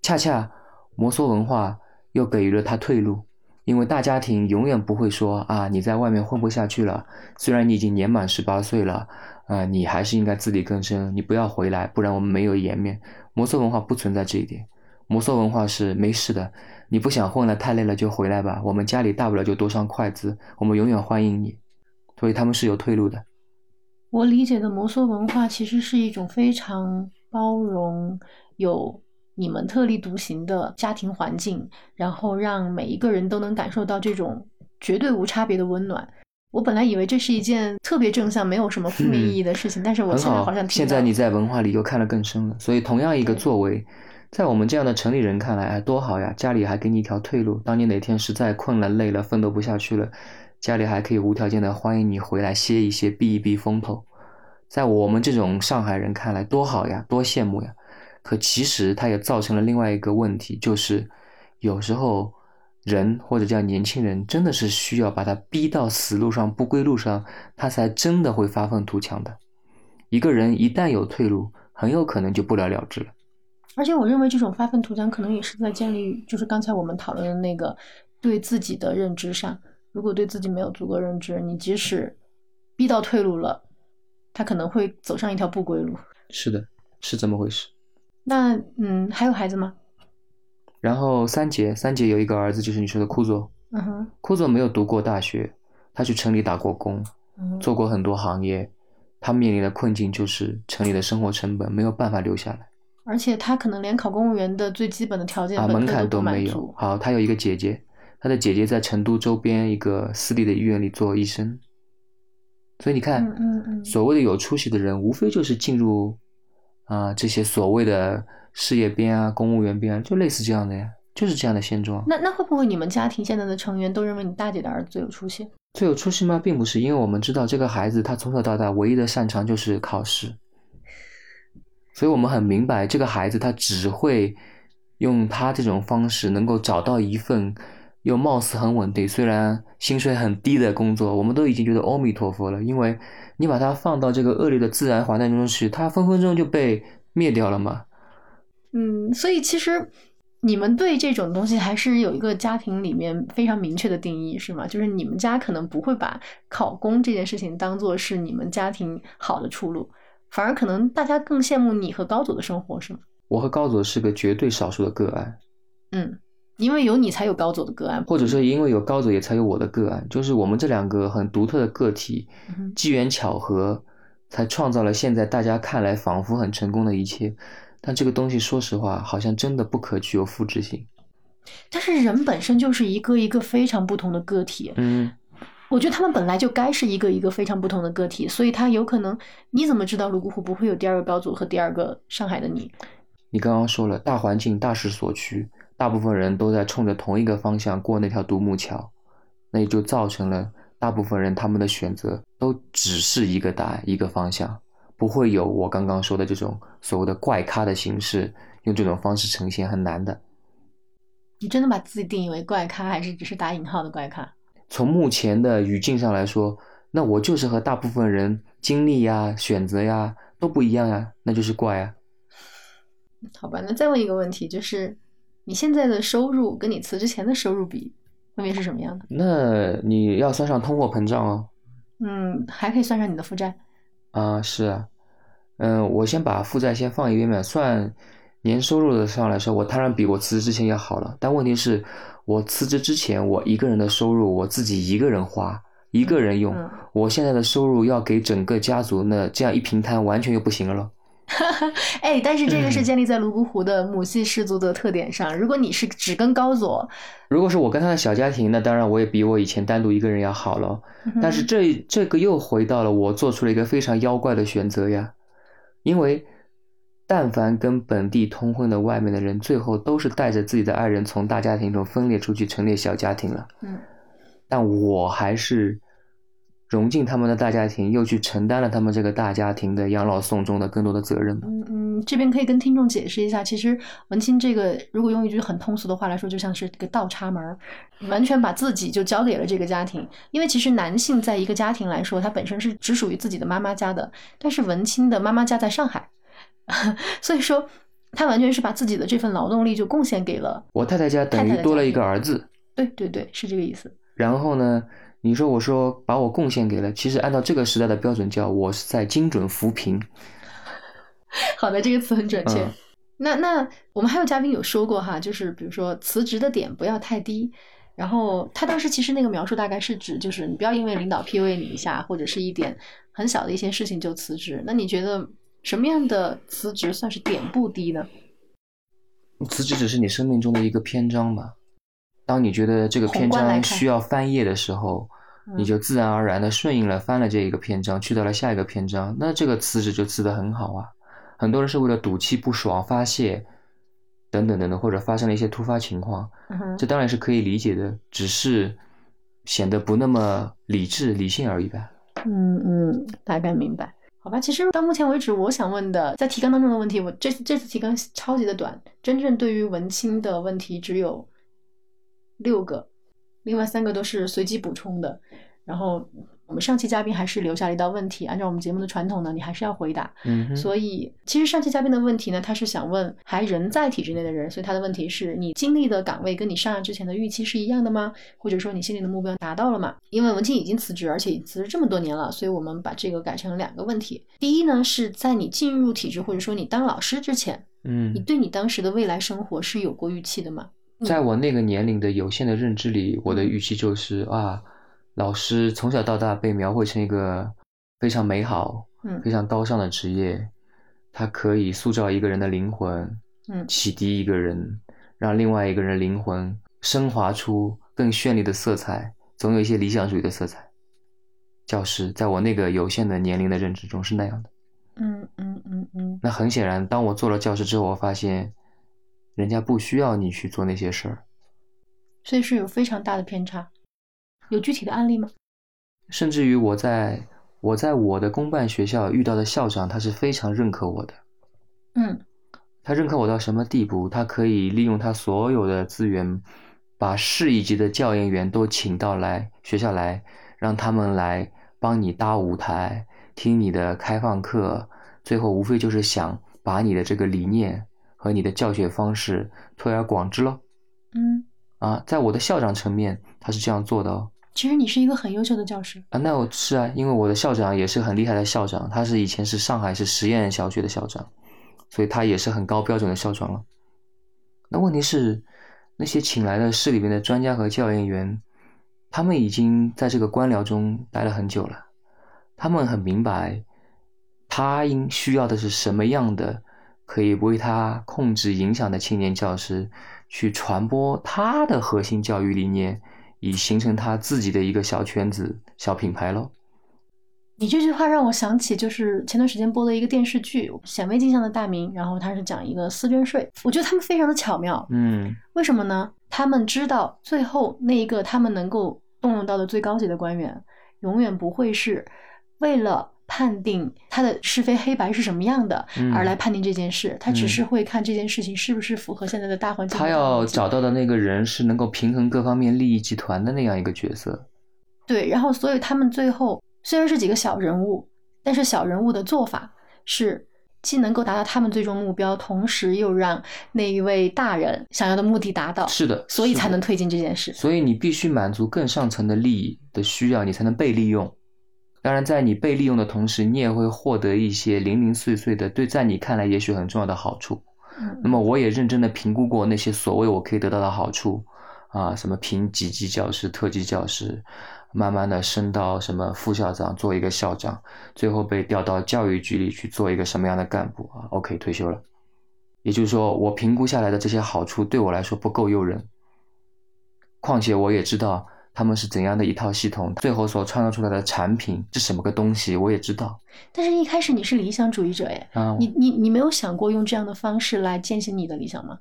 S2: 恰恰摩梭文化又给予了他退路，因为大家庭永远不会说啊，你在外面混不下去了，虽然你已经年满十八岁了，啊，你还是应该自力更生，你不要回来，不然我们没有颜面。摩梭文化不存在这一点，摩梭文化是没事的，你不想混了，太累了就回来吧，我们家里大不了就多双筷子，我们永远欢迎你，所以他们是有退路的。
S1: 我理解的摩梭文化其实是一种非常包容有。你们特立独行的家庭环境，然后让每一个人都能感受到这种绝对无差别的温暖。我本来以为这是一件特别正向、没有什么负面意义的事情，但是我现在好像
S2: 现在你在文化里又看得更深了。所以，同样一个作为，在我们这样的城里人看来，哎，多好呀！家里还给你一条退路，当你哪天实在困了、累了、奋斗不下去了，家里还可以无条件的欢迎你回来歇一歇、避一避风头。在我们这种上海人看来，多好呀，多羡慕呀！可其实它也造成了另外一个问题，就是有时候人或者叫年轻人，真的是需要把他逼到死路上、不归路上，他才真的会发愤图强的。一个人一旦有退路，很有可能就不了了之了。
S1: 而且我认为这种发愤图强，可能也是在建立，就是刚才我们讨论的那个对自己的认知上。如果对自己没有足够认知，你即使逼到退路了，他可能会走上一条不归路。
S2: 是的，是这么回事。
S1: 那嗯，还有孩子吗？
S2: 然后三姐，三姐有一个儿子，就是你说的库佐。
S1: 嗯哼，
S2: 库佐没有读过大学，他去城里打过工，做过很多行业。他面临的困境就是城里的生活成本没有办法留下来，
S1: 而且他可能连考公务员的最基本的条件
S2: 啊门槛
S1: 都
S2: 没有。好，他有一个姐姐，他的姐姐在成都周边一个私立的医院里做医生。所以你看，
S1: 嗯嗯，
S2: 所谓的有出息的人，无非就是进入。啊，这些所谓的事业编啊、公务员编啊，就类似这样的呀，就是这样的现状。
S1: 那那会不会你们家庭现在的成员都认为你大姐的儿子最有出息？
S2: 最有出息吗？并不是，因为我们知道这个孩子他从小到大唯一的擅长就是考试，所以我们很明白这个孩子他只会用他这种方式能够找到一份又貌似很稳定、虽然薪水很低的工作。我们都已经觉得阿弥陀佛了，因为。你把它放到这个恶劣的自然环境中去，它分分钟就被灭掉了嘛。
S1: 嗯，所以其实你们对这种东西还是有一个家庭里面非常明确的定义，是吗？就是你们家可能不会把考公这件事情当做是你们家庭好的出路，反而可能大家更羡慕你和高祖的生活，是吗？
S2: 我和高祖是个绝对少数的个案。
S1: 嗯。因为有你才有高走的个案，
S2: 或者说因为有高走也才有我的个案，就是我们这两个很独特的个体，机缘巧合才创造了现在大家看来仿佛很成功的一切。但这个东西说实话，好像真的不可具有复制性。
S1: 但是人本身就是一个一个非常不同的个体，
S2: 嗯，
S1: 我觉得他们本来就该是一个一个非常不同的个体，所以他有可能，你怎么知道泸沽湖不会有第二个高祖和第二个上海的你？
S2: 你刚刚说了，大环境大势所趋。大部分人都在冲着同一个方向过那条独木桥，那也就造成了大部分人他们的选择都只是一个答案、一个方向，不会有我刚刚说的这种所谓的怪咖的形式，用这种方式呈现很难的。
S1: 你真的把自己定义为怪咖，还是只是打引号的怪咖？
S2: 从目前的语境上来说，那我就是和大部分人经历呀、选择呀都不一样呀，那就是怪啊。
S1: 好吧，那再问一个问题，就是。你现在的收入跟你辞职前的收入比，分别是什么样的？
S2: 那你要算上通货膨胀哦。
S1: 嗯，还可以算上你的负债。
S2: 啊，是啊，嗯，我先把负债先放一边吧。算年收入的上来说，我当然比我辞职之前要好了。但问题是，我辞职之前，我一个人的收入我自己一个人花，一个人用。我现在的收入要给整个家族，那这样一平摊，完全就不行了咯。
S1: 哎，但是这个是建立在泸沽湖的母系氏族的特点上。如果你是只跟高佐，
S2: 如果是我跟他的小家庭，那当然我也比我以前单独一个人要好了。但是这这个又回到了我做出了一个非常妖怪的选择呀，因为但凡跟本地通婚的外面的人，最后都是带着自己的爱人从大家庭中分裂出去，成立小家庭了。
S1: 嗯，
S2: 但我还是。融进他们的大家庭，又去承担了他们这个大家庭的养老送终的更多的责任。
S1: 嗯嗯，这边可以跟听众解释一下，其实文清这个，如果用一句很通俗的话来说，就像是个倒插门，完全把自己就交给了这个家庭。因为其实男性在一个家庭来说，他本身是只属于自己的妈妈家的，但是文清的妈妈家在上海，所以说他完全是把自己的这份劳动力就贡献给了
S2: 我太太家，等于多了一个儿子。
S1: 对对对，是这个意思。
S2: 然后呢，你说我说把我贡献给了，其实按照这个时代的标准叫我是在精准扶贫。
S1: 好的，这个词很准确。
S2: 嗯
S1: 那那我们还有嘉宾有说过哈，就是比如说辞职的点不要太低。然后他当时其实那个描述大概是指，就是你不要因为领导 PUA 你一下，或者是一点很小的一些事情就辞职。那你觉得什么样的辞职算是点不低呢？
S2: 辞职只是你生命中的一个篇章吧。当你觉得这个篇章需要翻页的时候，
S1: 嗯
S2: 你就自然而然的顺应了翻了这一个篇章，去到了下一个篇章，那这个辞职就辞得很好啊。很多人是为了赌气不爽发泄，等等等等，或者发生了一些突发情况，
S1: 嗯，
S2: 这当然是可以理解的，只是显得不那么理智理性而已吧。
S1: 嗯嗯，大概明白。好吧，其实到目前为止，我想问的在提纲当中的问题，我这这次提纲超级的短，真正对于文青的问题只有六个，另外三个都是随机补充的。然后我们上期嘉宾还是留下了一道问题，按照我们节目的传统呢，你还是要回答。
S2: 嗯，
S1: 所以，其实上期嘉宾的问题呢，他是想问还人在体制内的人，所以他的问题是你经历的岗位跟你上岸之前的预期是一样的吗？或者说你心里的目标达到了吗？因为文清已经辞职，而且已辞职这么多年了，所以我们把这个改成两个问题。第一呢，是在你进入体制或者说你当老师之前，嗯你
S2: 嗯，
S1: 对你当时的未来生活是有过预期的吗？
S2: 在我那个年龄的有限的认知里，我的预期就是啊，老师从小到大被描绘成一个非常美好、
S1: 嗯
S2: 非常高尚的职业，它可以塑造一个人的灵魂，
S1: 嗯
S2: 启迪一个人，让另外一个人的灵魂升华出更绚丽的色彩，总有一些理想主义的色彩。教师在我那个有限的年龄的认知中是那样的。
S1: 嗯嗯嗯嗯
S2: 那很显然，当我做了教师之后，我发现，人家不需要你去做那些事儿。
S1: 所以是有非常大的偏差。有具体的案例吗？
S2: 甚至于我在我在我的公办学校遇到的校长，他是非常认可我的。
S1: 嗯
S2: 他认可我到什么地步？他可以利用他所有的资源，把市一级的教研员都请到来学校来，让他们来帮你搭舞台，听你的开放课，最后无非就是想把你的这个理念和你的教学方式推而广之喽。
S1: 嗯，
S2: 啊，在我的校长层面，他是这样做的哦。
S1: 其实你是一个很优秀的教师。
S2: 啊，那我是啊，因为我的校长也是很厉害的校长，他是以前是上海市实验小学的校长，所以他也是很高标准的校长了。那问题是，那些请来的市里面的专家和教研员，他们已经在这个官僚中待了很久了，他们很明白，他应需要的是什么样的可以为他控制影响的青年教师，去传播他的核心教育理念。以形成他自己的一个小圈子、小品牌喽。
S1: 你这句话让我想起，就是前段时间播的一个电视剧《显微镜下的大明》，然后他是讲一个私捐税，我觉得他们非常的巧妙。
S2: 嗯
S1: 为什么呢？他们知道最后那一个他们能够动用到的最高级的官员，永远不会是为了判定他的是非黑白是什么样的、
S2: 嗯
S1: 而来判定这件事，他只
S2: 嗯
S1: 是会看这件事情是不是符合现在的大环境。
S2: 他要找到的那个人是能够平衡各方面利益集团的那样一个角色。
S1: 对，然后所以他们最后虽然是几个小人物，但是小人物的做法是既能够达到他们最终目标，同时又让那一位大人想要的目的达到，
S2: 是的，
S1: 所以才能推进这件事。
S2: 所以你必须满足更上层的利益的需要，你才能被利用。当然，在你被利用的同时，你也会获得一些零零碎碎的，对在你看来也许很重要的好处。
S1: 嗯
S2: 那么，我也认真的评估过那些所谓我可以得到的好处，啊，什么评几级教师、特级教师，慢慢的升到什么副校长，做一个校长，最后被调到教育局里去做一个什么样的干部啊？OK，退休了。也就是说，我评估下来的这些好处对我来说不够诱人。况且我也知道他们是怎样的一套系统，最后所创造出来的产品是什么个东西，我也知道
S1: 但是，一开始你是理想主义者，耶，
S2: 啊。
S1: 你你你没有想过用这样的方式来践行你的理想吗？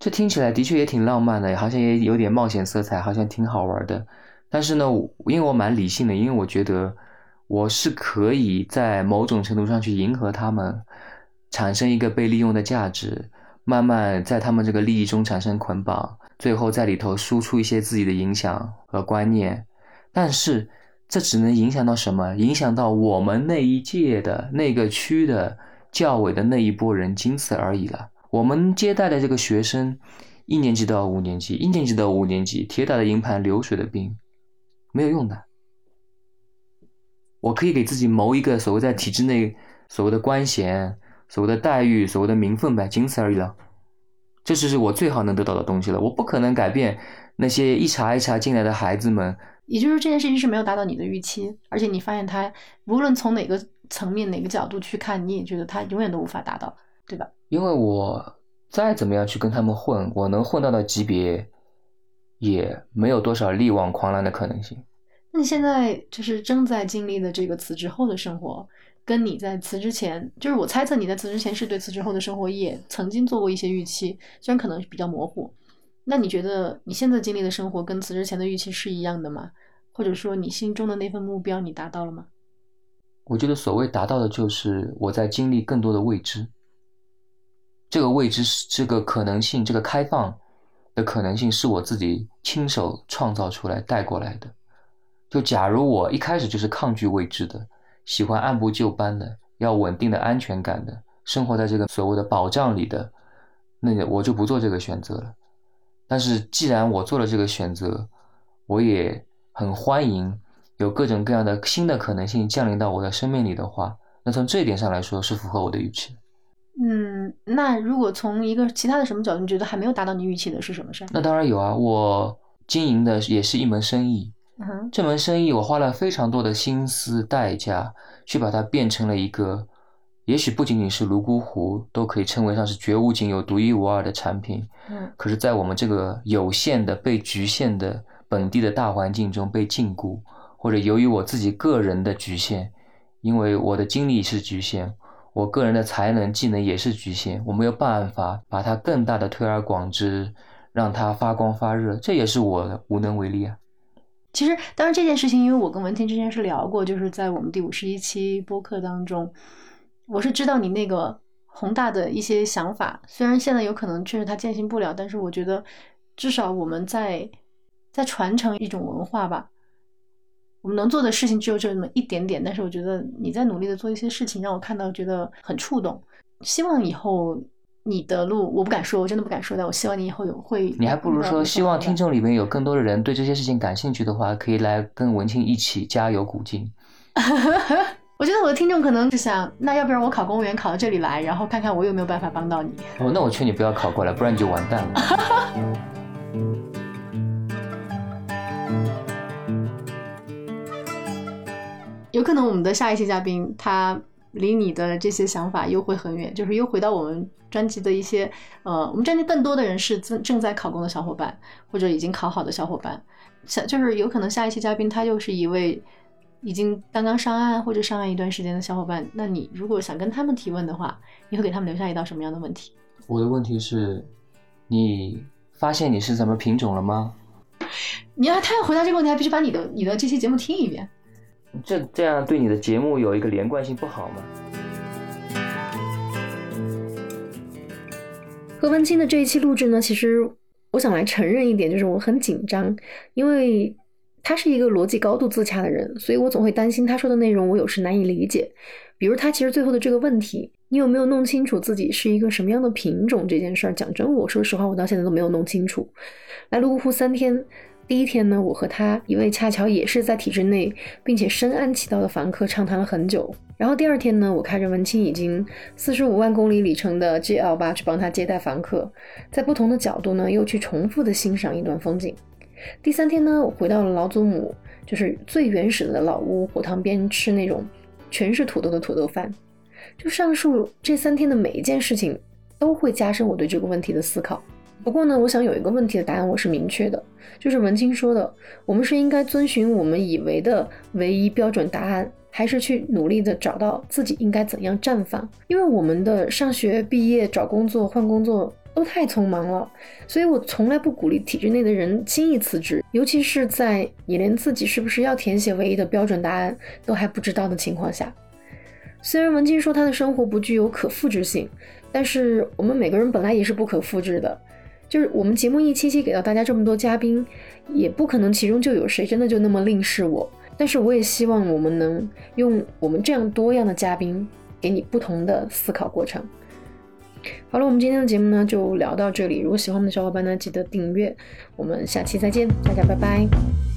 S2: 这听起来的确也挺浪漫的，好像也有点冒险色彩，好像挺好玩的。但是呢，因为我蛮理性的，因为我觉得我是可以在某种程度上去迎合他们，产生一个被利用的价值，慢慢在他们这个利益中产生捆绑，最后在里头输出一些自己的影响和观念。但是这只能影响到什么？影响到我们那一届的那个区的教委的那一波人，仅此而已了。我们接待的这个学生，一年级到五年级，一年级到五年级，铁打的营盘流水的兵，没有用的。我可以给自己谋一个所谓在体制内所谓的官衔、所谓的待遇、所谓的名分呗，仅此而已了。这就是我最好能得到的东西了。我不可能改变那些一茬一茬进来的孩子们。
S1: 也就是这件事情是没有达到你的预期，而且你发现他无论从哪个层面、哪个角度去看，你也觉得他永远都无法达到，对吧？
S2: 因为我再怎么样去跟他们混，我能混到的级别，也没有多少力挽狂澜的可能性。
S1: 那你现在就是正在经历的这个辞职后的生活，跟你在辞职前，就是我猜测你在辞职前是对辞职后的生活也曾经做过一些预期，虽然可能比较模糊。那你觉得你现在经历的生活跟辞职前的预期是一样的吗？或者说你心中的那份目标你达到了吗？
S2: 我觉得所谓达到的就是我在经历更多的未知，这个未知是这个可能性，这个开放的可能性是我自己亲手创造出来带过来的。就假如我一开始就是抗拒未知的，喜欢按部就班的，要稳定的安全感的，生活在这个所谓的保障里的，那我就不做这个选择了。但是既然我做了这个选择，我也很欢迎有各种各样的新的可能性降临到我的生命里的话，那从这一点上来说是符合我的预期。
S1: 嗯，那如果从一个其他的什么角度，你觉得还没有达到你预期的是什么事儿？
S2: 那当然有啊，我经营的也是一门生意。这门生意我花了非常多的心思代价，去把它变成了一个，也许不仅仅是泸沽湖都可以称为上是绝无仅有、独一无二的产品。
S1: 嗯，
S2: 可是，在我们这个有限的、被局限的本地的大环境中被禁锢，或者由于我自己个人的局限，因为我的精力是局限，我个人的才能、技能也是局限，我没有办法把它更大的推而广之，让它发光发热，这也是我无能为力啊。
S1: 其实，当然这件事情，因为我跟文婷之前是聊过，就是在我们第五十一期播客当中，我是知道你那个宏大的一些想法。虽然现在有可能确实它践行不了，但是我觉得至少我们在在传承一种文化吧。我们能做的事情只有这么一点点，但是我觉得你在努力的做一些事情，让我看到觉得很触动。希望以后。你的路我不敢说，我真的不敢说。但我希望你以后有会。
S2: 你还不如说，希望听众里面有更多的人对这些事情感兴趣的话，可以来跟文庆一起加油鼓劲。
S1: 我觉得我的听众可能是想，那要不然我考公务员考到这里来，然后看看我有没有办法帮到你。
S2: 哦，那我劝你不要考过来，不然你就完蛋了。
S1: 有可能我们的下一期嘉宾他。离你的这些想法又会很远，就是又回到我们专辑的一些，呃，我们专辑更多的人是正正在考公的小伙伴，或者已经考好的小伙伴，想就是有可能下一期嘉宾他又是一位已经刚刚上岸或者上岸一段时间的小伙伴，那你如果想跟他们提问的话，你会给他们留下一道什么样的问题？
S2: 我的问题是，你发现你是什么品种了吗？
S1: 你要他要回答这个问题，还必须把你的你的这期节目听一遍。
S2: 这这样对你的节目有一个连贯性不好吗？
S1: 何文清的这一期录制呢，其实我想来承认一点，就是我很紧张，因为他是一个逻辑高度自洽的人，所以我总会担心他说的内容我有时难以理解。比如他其实最后的这个问题，你有没有弄清楚自己是一个什么样的品种这件事儿？讲真，我说实话，我到现在都没有弄清楚。来泸沽湖三天。第一天呢，我和他一位恰巧也是在体制内并且深谙其道的房客畅谈了很久。然后第二天呢，我开着文清已经四十五万公里里程的 GL 八去帮他接待房客，在不同的角度呢，又去重复的欣赏一段风景。第三天呢，我回到了老祖母就是最原始的老屋火塘边吃那种全是土豆的土豆饭。就上述这三天的每一件事情，都会加深我对这个问题的思考。不过呢，我想有一个问题的答案我是明确的，就是文清说的，我们是应该遵循我们以为的唯一标准答案，还是去努力的找到自己应该怎样绽放？因为我们的上学、毕业、找工作、换工作都太匆忙了，所以我从来不鼓励体制内的人轻易辞职，尤其是在你连自己是不是要填写唯一的标准答案都还不知道的情况下。虽然文清说他的生活不具有可复制性，但是我们每个人本来也是不可复制的。就是我们节目一期期给到大家这么多嘉宾，也不可能其中就有谁真的就那么令视我。但是我也希望我们能用我们这样多样的嘉宾，给你不同的思考过程。好了，我们今天的节目呢就聊到这里。如果喜欢我们的小伙伴呢，记得订阅。我们下期再见，大家拜拜。